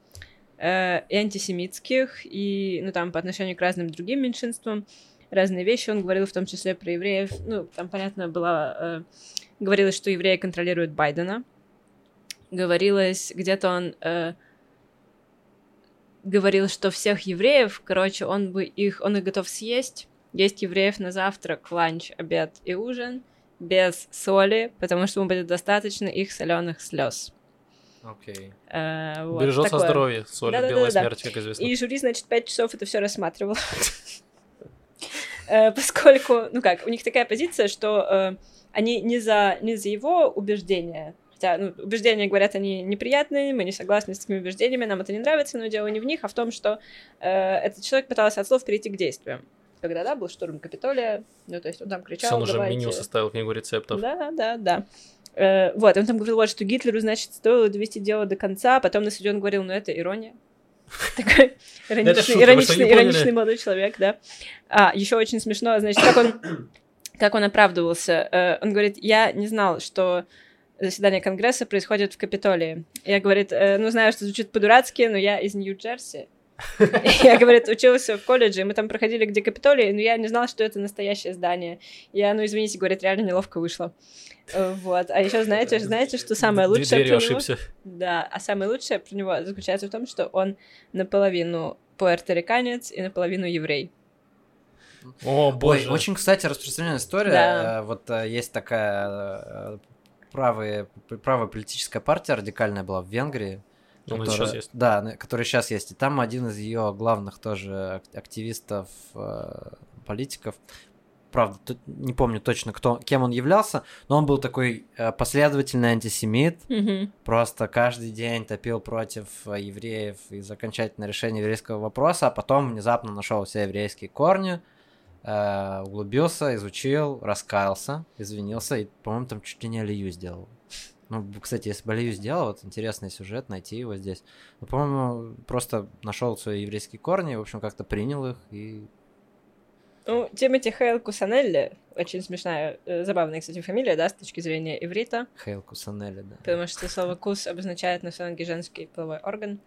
э, и антисемитских, и, ну, там, по отношению к разным другим меньшинствам. Разные вещи он говорил, в том числе про евреев. Ну, там, понятно, было... э, говорилось, что евреи контролируют Байдена. Говорилось, где-то он... э, говорил, что всех евреев, короче, он бы их, он их готов съесть, есть евреев на завтрак, ланч, обед и ужин без соли, потому что ему будет достаточно их соленых слез. Окей. Э, вот Бережется здоровье, соль, Да-да-да-да. белая смерть, как известно. И жюри, значит, пять часов это все рассматривал. Э, Поскольку, ну как, у них такая позиция, что э, они не за, не за его убеждения, хотя ну, убеждения, говорят, они неприятные, мы не согласны с такими убеждениями, нам это не нравится, но дело не в них, а в том, что э, этот человек пытался от слов перейти к действиям. Когда, да, был штурм Капитолия, ну, то есть он там кричал, он уже давайте... меню составил книгу рецептов. Да, да, да. Э, вот, он там говорил, вот, что Гитлеру, значит, стоило довести дело до конца, а потом на суде он говорил, ну, это ирония. Такой ироничный, ироничный молодой человек, да. А, еще очень смешно, значит, как он, как он оправдывался. Э, Он говорит, я не знал, что заседание Конгресса происходит в Капитолии. Я, говорит, «Э, ну, знаю, что звучит по-дурацки, но я из Нью-Джерси. Я, говорит, учился в колледже, и мы там проходили, где Капитолий, но я не знал, что это настоящее здание. Я, ну, извините, говорит, реально неловко вышло. Э, Вот. А еще знаете, знаете, что самое лучшее про него? ошибся. Да, а самое лучшее про него заключается в том, что он наполовину пуэрториканец и наполовину еврей. О, Ой, боже. очень, кстати, распространенная история. Да. Э, Вот э, есть такая правая, правая политическая партия радикальная была в Венгрии. Которая- сейчас есть. Да, которая сейчас есть. И там один из ее главных тоже ак- активистов, э, политиков. Правда, тут не помню точно, кто, кем он являлся, но он был такой э, последовательный антисемит. Мгм. Просто каждый день топил против э, евреев из окончательного решения еврейского вопроса, а потом внезапно нашел все еврейские корни, углубился, изучил, раскаялся, извинился и, по-моему, там чуть ли не Алию сделал. Ну, кстати, если бы Алию сделал, вот интересный сюжет, найти его здесь. Ну, по-моему, просто нашел свои еврейские корни, в общем, как-то принял их и Ну, Тимоти Хейл Кусанелли, очень смешная, э, забавная, кстати, фамилия, да, с точки зрения иврита, Хейл Кусанелли, да. потому что слово «кус» обозначает на фланге женский половой орган.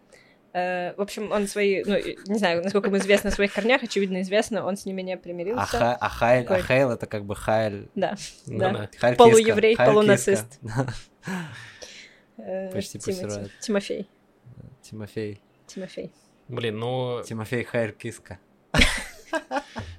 Э, В общем, он свои, ну, не знаю, насколько ему известно о своих корнях, очевидно, известно, он с ними не А, примирился. Ха- а Хайль, а. Хейл это как бы Хайль... Да, Ну да. да. Полуеврей, полунацист. Киска. Э, Почти посирает. Тимофей. Тимофей. Тимофей. Блин, ну... Тимофей Хайль Киска.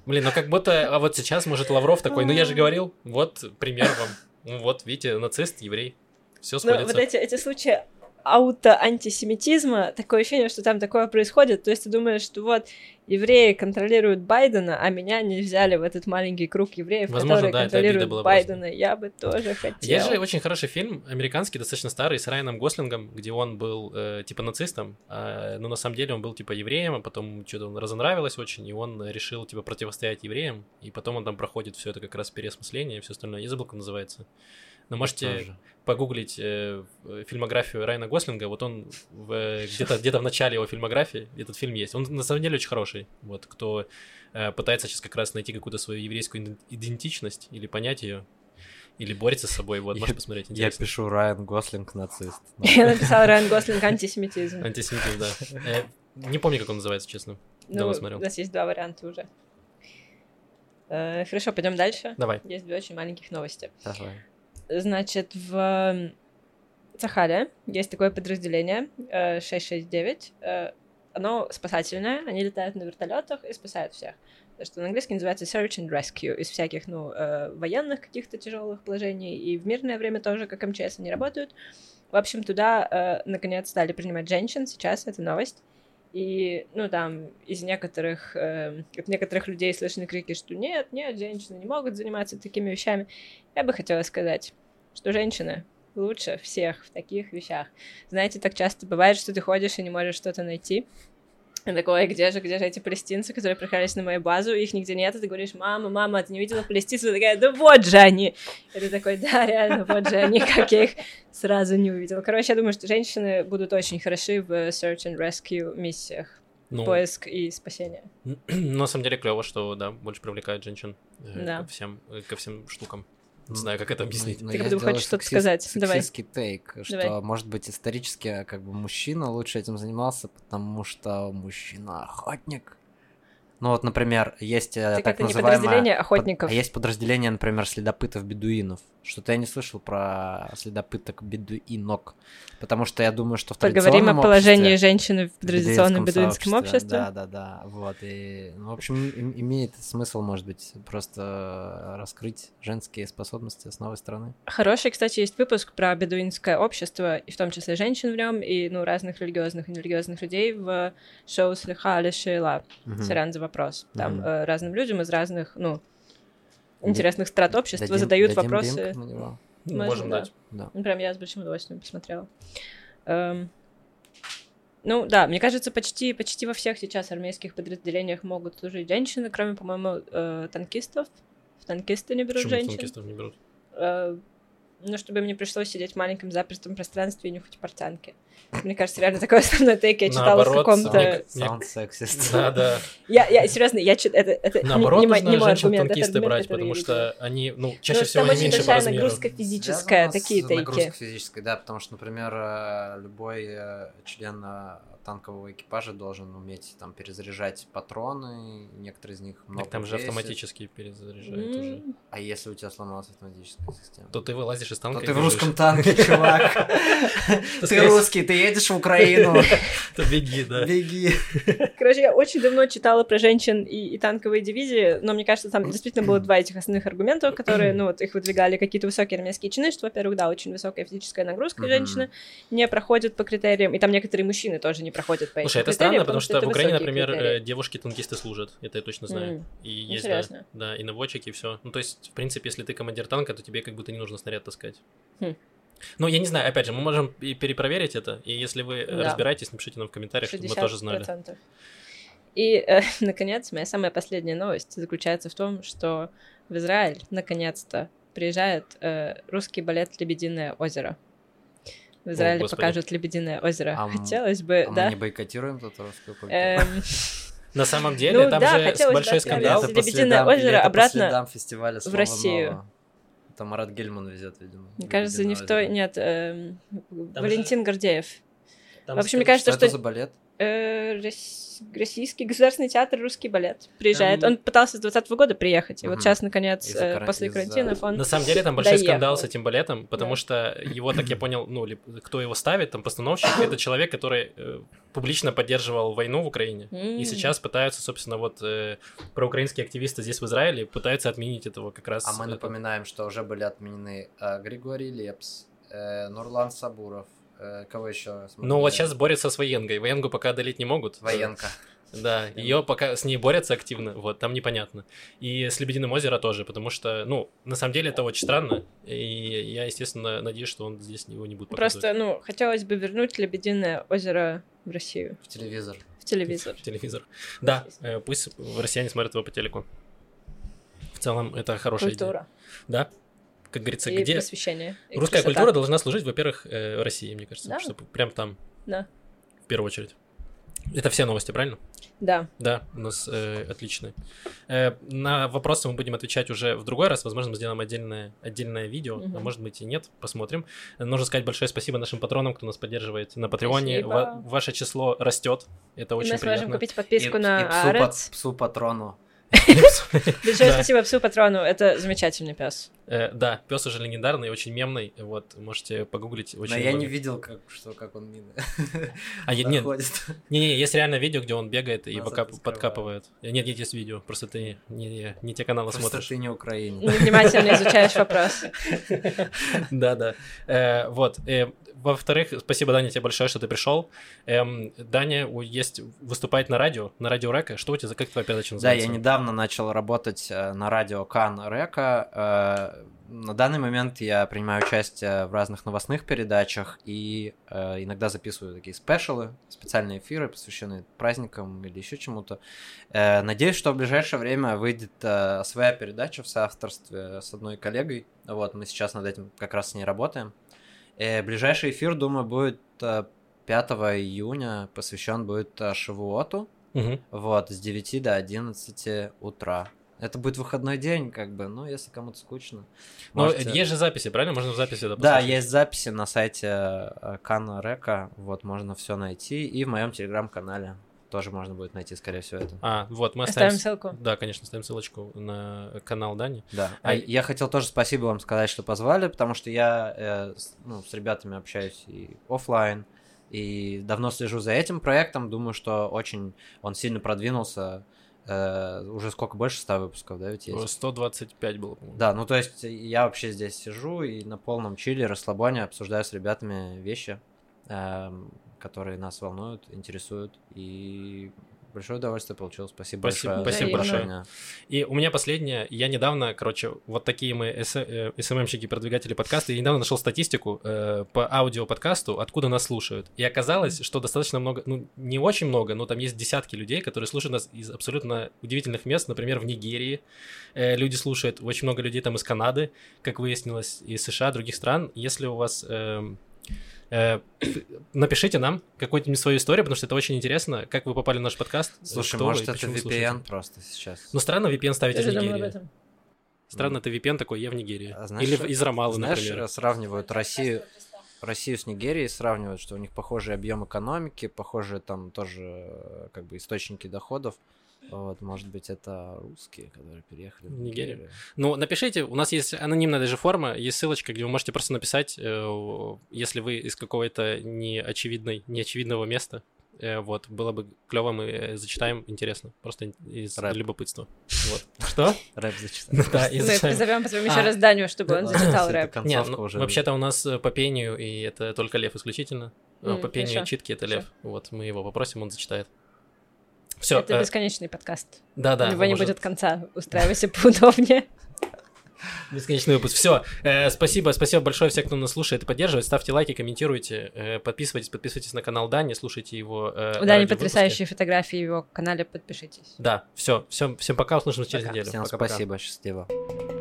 Блин, ну как будто... А вот сейчас, может, Лавров такой, ну я же говорил, вот пример вам. Ну вот, видите, нацист, еврей. Все Ну, сходится. вот эти, эти случаи ауто-антисемитизма, такое ощущение, что там такое происходит, то есть ты думаешь, что вот евреи контролируют Байдена, а меня не взяли в этот маленький круг евреев, Возможно, которые да, это обида контролируют была Байдена. Я бы тоже хотела. Есть же очень хороший фильм, американский, достаточно старый, с Райаном Гослингом, где он был э, типа нацистом, а, но на самом деле он был типа евреем, а потом что-то он разонравилось очень, и он решил типа противостоять евреям, и потом он там проходит все это как раз переосмысление и все остальное. Я забыл, как называется. Но можете. Погуглить э, в- фильмографию Райана Гослинга, вот он э, где-то где в начале его фильмографии этот фильм есть. Он на самом деле очень хороший. Вот кто э, пытается сейчас как раз найти какую-то свою еврейскую иден- идентичность или понять ее, или борется с собой, вот, Я- можешь посмотреть. Я Интересно. пишу Райан Гослинг нацист. Я написала Райан Гослинг антисемитизм. Антисемитизм, да. Э, Не помню, как он называется, честно. Ну, давно у смотрел. нас есть два варианта уже. Э, Хорошо, пойдем дальше. Давай. Есть две очень маленьких новости. Давай. Значит, в Сахале есть такое подразделение э, 669. э, Оно спасательное, они летают на вертолетах и спасают всех. То, что на английском называется search and rescue из всяких, ну, э, военных каких-то тяжелых положений, и в мирное время тоже, как МЧС, они работают. В общем, туда, э, наконец, стали принимать женщин, сейчас это новость. И, ну, там, из некоторых, э, от некоторых людей слышны крики, что нет, нет, женщины не могут заниматься такими вещами. Я бы хотела сказать, что женщины лучше всех в таких вещах. Знаете, так часто бывает, что ты ходишь и не можешь что-то найти. И такой, «Ой, где же, где же эти палестинцы, которые приходились на мою базу, их нигде нет, и ты говоришь, мама, мама, ты не видела палестинцев? И такая, да вот же они! И ты такой, да, реально, вот же они, как я их сразу не увидела. Короче, я думаю, что женщины будут очень хороши в search and rescue миссиях, Ну, поиск и спасение. на самом деле клево, что, да, больше привлекает женщин э, Да. ко, всем, э, ко всем штукам. Не знаю, как это объяснить. Ну, Ты как сделаю хочешь что-то сказать. Давай. Сексистский тейк, что, Давай. может быть, исторически, как бы, мужчина лучше этим занимался, потому что мужчина охотник. Ну вот, например, есть э, Так так это не называемое... подразделение под- охотников. а есть подразделение, например, следопытов-бедуинов. Что-то я не слышал про следопыток-бедуинок. Потому что я думаю, что в Поговорим о положении обществе, женщины в традиционном бедуинском обществе. Да, да, да. Вот. И, ну, в общем, им- имеет смысл, может быть, просто раскрыть женские способности с новой стороны. Хороший, кстати, есть выпуск про бедуинское общество, и в том числе женщин в нем, и ну, разных религиозных и нерелигиозных людей в шоу «Слиха Али Шейла». Мгм. Вопрос. Там э, разным людям из разных, ну, Да- интересных страт общества Дадим- задают дадим вопросы. линк на него. Ну, Можем, Можем да. дать. Да. Ну, прям я с большим удовольствием посмотрела. Эм, Ну, да, мне кажется, почти, почти во всех сейчас армейских подразделениях могут служить женщины, кроме, по-моему, э, танкистов. В танкисты не берут Почему женщин. танкистов не берут? Э, ну, чтобы мне пришлось сидеть в маленьком запертом пространстве и нюхать портянки. Мне кажется, реально такой основной тейк я читала в Наоборот, каком-то... мне- Саунд сексист. Да, да. Я, я, серьезно, я чит... это, это не- Наоборот, не, мой- нужно не мой аргумент, это танкисты аргумент, брать, который потому что они, ну, чаще Ну, всего там они очень меньше по большая размеру. нагрузка физическая, Связано с такие тейки. нагрузкой физической, да, потому что, например, э, любой э, член э, танкового экипажа должен уметь там перезаряжать патроны, некоторые из них много Так там же весят. автоматически перезаряжают уже. М, А если у тебя сломалась автоматическая система? То ты вылазишь из танка То ты в русском танке, чувак. Ты русский, ты едешь в Украину. То беги, да. Беги. Короче, я очень давно читала про женщин и, и танковые дивизии, но мне кажется, там действительно было два этих основных аргумента, которые, ну, вот их выдвигали какие-то высокие армейские чины, что, во-первых, да, очень высокая физическая нагрузка, Мгм. женщины не проходят по критериям, и там некоторые мужчины тоже не проходят по этим Слушай, это странно, потому что это в Украине, например, э, девушки-танкисты служат. Это я точно знаю. М, И есть, Интересно. да, да, и наводчики, и все. Ну, то есть, в принципе, если ты командир танка, то тебе как будто не нужно снаряд таскать. Хм. Ну, я не знаю, опять же, мы можем и перепроверить это, и если вы э, Да. разбираетесь, напишите нам в комментариях, чтобы мы тоже знали. 60%. И, э, наконец, моя самая последняя новость заключается в том, что в Израиль наконец-то приезжает э, русский балет «Лебединое озеро». В Израиле Господи. покажут «Лебединое озеро». А Хотелось бы, А мы да. не бойкотируем тут русскую культуру? Эм, На самом деле, Ну там да, же хотелось бы большой отправить скандал. Это Лебединое озеро обратно в Россию. Это Марат Гельман везет, видимо. Мне кажется, не в той... Нет, эм, Там Валентин Гордеев. Там В общем, мне кажется, Что это что за балет? э, рос- Российский государственный театр «Русский балет» приезжает. Там- Он пытался с 20 года приехать, и вот сейчас, наконец, Из-за э, после из-за- карантина он... На самом деле там большой доехал. скандал с этим балетом, потому Да. что его, так я понял, ну, ли- кто его ставит, там, постановщик, это человек, который э, публично поддерживал войну в Украине. И сейчас пытаются, собственно, вот э, проукраинские активисты здесь в Израиле пытаются отменить этого как раз. А мы это. напоминаем, что уже были отменены э, Григорий Лепс, э, Нурлан Сабуров, э, кого еще? Ну вот сейчас борются с военгой. Военгу пока одолеть не могут. Военка. Да, ее пока с ней борются активно, вот, там непонятно. И с Лебединым озеро тоже, потому что, ну, на самом деле это очень странно, и я, естественно, надеюсь, что он здесь его не будет показывать. Просто, ну, хотелось бы вернуть Лебединое озеро в Россию, В телевизор. в телевизор. Телевизор. Да, э, пусть россияне смотрят его по телеку. В целом, это хорошая идея. Культура Да, как говорится, и где... просвещение. и Русская красота. культура должна служить, во-первых, э, России, мне кажется, Да. чтобы прям там, Да. в первую очередь. Это все новости, правильно? Да. Да, у нас э, отличные. Э, на вопросы мы будем отвечать уже в другой раз. Возможно, мы сделаем отдельное, отдельное видео, а Мгм. может быть и нет, посмотрим. Нужно сказать большое спасибо нашим патронам, кто нас поддерживает на Патреоне. Ва- ваше число растет, это И очень мы сможем приятно. купить подписку И- на и псу, псу патрону. Большое Да. спасибо псу патрону, это замечательный пес. Э, да, пес уже легендарный, очень мемный. Вот, можете погуглить. Очень Но я не видел, как, что, как он мины А, е- нет, находит. Не-не, есть реально видео, где он бегает и подкапывает. Нет, нет, есть видео, просто ты не, не, не те каналы Просто смотришь. ты не Украине. Невнимательно изучаешь вопрос. Да-да. Э, Вот. Во-вторых, спасибо, Даня, тебе большое, что ты пришел. Эм, Даня есть выступает на радио, на радио Река. Что у тебя за как твоя передача Да, называется? я недавно начал работать э, на радио Кан Река. Э, На данный момент я принимаю участие в разных новостных передачах и э, иногда записываю такие спешалы, специальные эфиры, посвященные праздникам или еще чему-то. Э, Надеюсь, что в ближайшее время выйдет э, своя передача в соавторстве с одной коллегой. Вот, мы сейчас над этим как раз с ней работаем. Э, Ближайший эфир, думаю, будет э, 5 июня, посвящен будет э, Шивуоту. Мгм. Вот, с 9 до 11 утра. Это будет выходной день, как бы, ну, если кому-то скучно. Ну, можете- есть же записи, правильно? Можно в записи да, Да, есть записи на сайте э, Кана Река, вот, можно все найти. И в моем телеграм-канале тоже можно будет найти, скорее всего, это. А, вот, мы оставим... Оставим ссылку. Да, конечно, ставим ссылочку на канал Дани. Да. А А я хотел тоже спасибо вам сказать, что позвали, потому что я э, с, ну, с ребятами общаюсь и оффлайн, и давно слежу за этим проектом. Думаю, что очень он сильно продвинулся. Э, уже сколько больше 100 выпусков, да, ведь есть? 125 было, по-моему. Да, ну то есть я вообще здесь сижу и на полном чиле, расслабоне обсуждаю с ребятами вещи, эм, которые нас волнуют, интересуют. И большое удовольствие получил. Спасибо, Спасибо- большое. спасибо большое. приглашение. И у меня последнее. Я недавно, короче, вот такие мы эс- э, СММщики, продвигатели подкаста, я недавно нашел статистику э, по аудиоподкасту, откуда нас слушают. И оказалось, что достаточно много, ну, не очень много, но там есть десятки людей, которые слушают нас из абсолютно удивительных мест. Например, в Нигерии э, люди слушают, очень много людей там из Канады, как выяснилось, из США, других стран. Если у вас... э, напишите нам какую-нибудь свою историю, потому что это очень интересно, как вы попали в наш подкаст. э, Слушай, может это VPN слушаете. просто сейчас. Ну, странно VPN ставить из Нигерии. Странно, это VPN такой, я в Нигерии. А знаешь, Или из Рамалы, Знаешь, например. сравнивают Россию, Россию с Нигерией, сравнивают, что у них похожий объем экономики, похожие там тоже э, как бы источники доходов. Вот, может быть, это русские, которые переехали в Нигерию. Нигерию. Ну, напишите, у нас есть анонимная даже форма, есть ссылочка, где вы можете просто написать, э, если вы из какого-то неочевидной, неочевидного места. Э, Вот, было бы клево, мы э, зачитаем, интересно, просто из Рэп. любопытства. Вот. Что? Рэп зачитать. Да, и Мы зачитаем. позовем, позовем еще А. раз Даню, чтобы он зачитал рэп. концовка Не, ну, уже. вообще-то у нас по пению, и это только Лев исключительно. По пению читки это Хорошо. Лев. Вот, мы его попросим, он зачитает. Все, Это бесконечный подкаст. да, да. У него не будет конца. Устраивайся поудобнее. Бесконечный выпуск. Все. спасибо, спасибо большое всем, кто нас слушает и поддерживает. Ставьте лайки, комментируйте, э, подписывайтесь, подписывайтесь на канал Дани, слушайте его. э, У Дани потрясающие фотографии в его канале, подпишитесь. Да, все, всем, всем пока, услышимся через Пока. неделю. Всем Пока-пока. спасибо, счастливо.